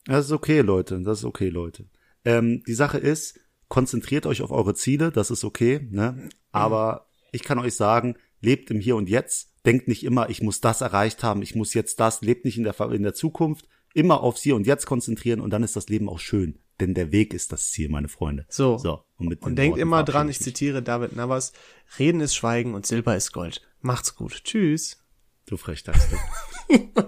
Das ist okay, Leute. Das ist okay, Leute. Ähm, die Sache ist, konzentriert euch auf eure Ziele, das ist okay, ne? Aber ich kann euch sagen, lebt im Hier und Jetzt. Denkt nicht immer, ich muss das erreicht haben, ich muss jetzt das. Lebt nicht in der, in der Zukunft. Immer aufs Hier und Jetzt konzentrieren und dann ist das Leben auch schön. Denn der Weg ist das Ziel, meine Freunde. So. so und, und denkt Worten immer dran, ich zitiere David Navas, Reden ist Schweigen und Silber ist Gold. Macht's gut. Tschüss. Du Frechdachs, du.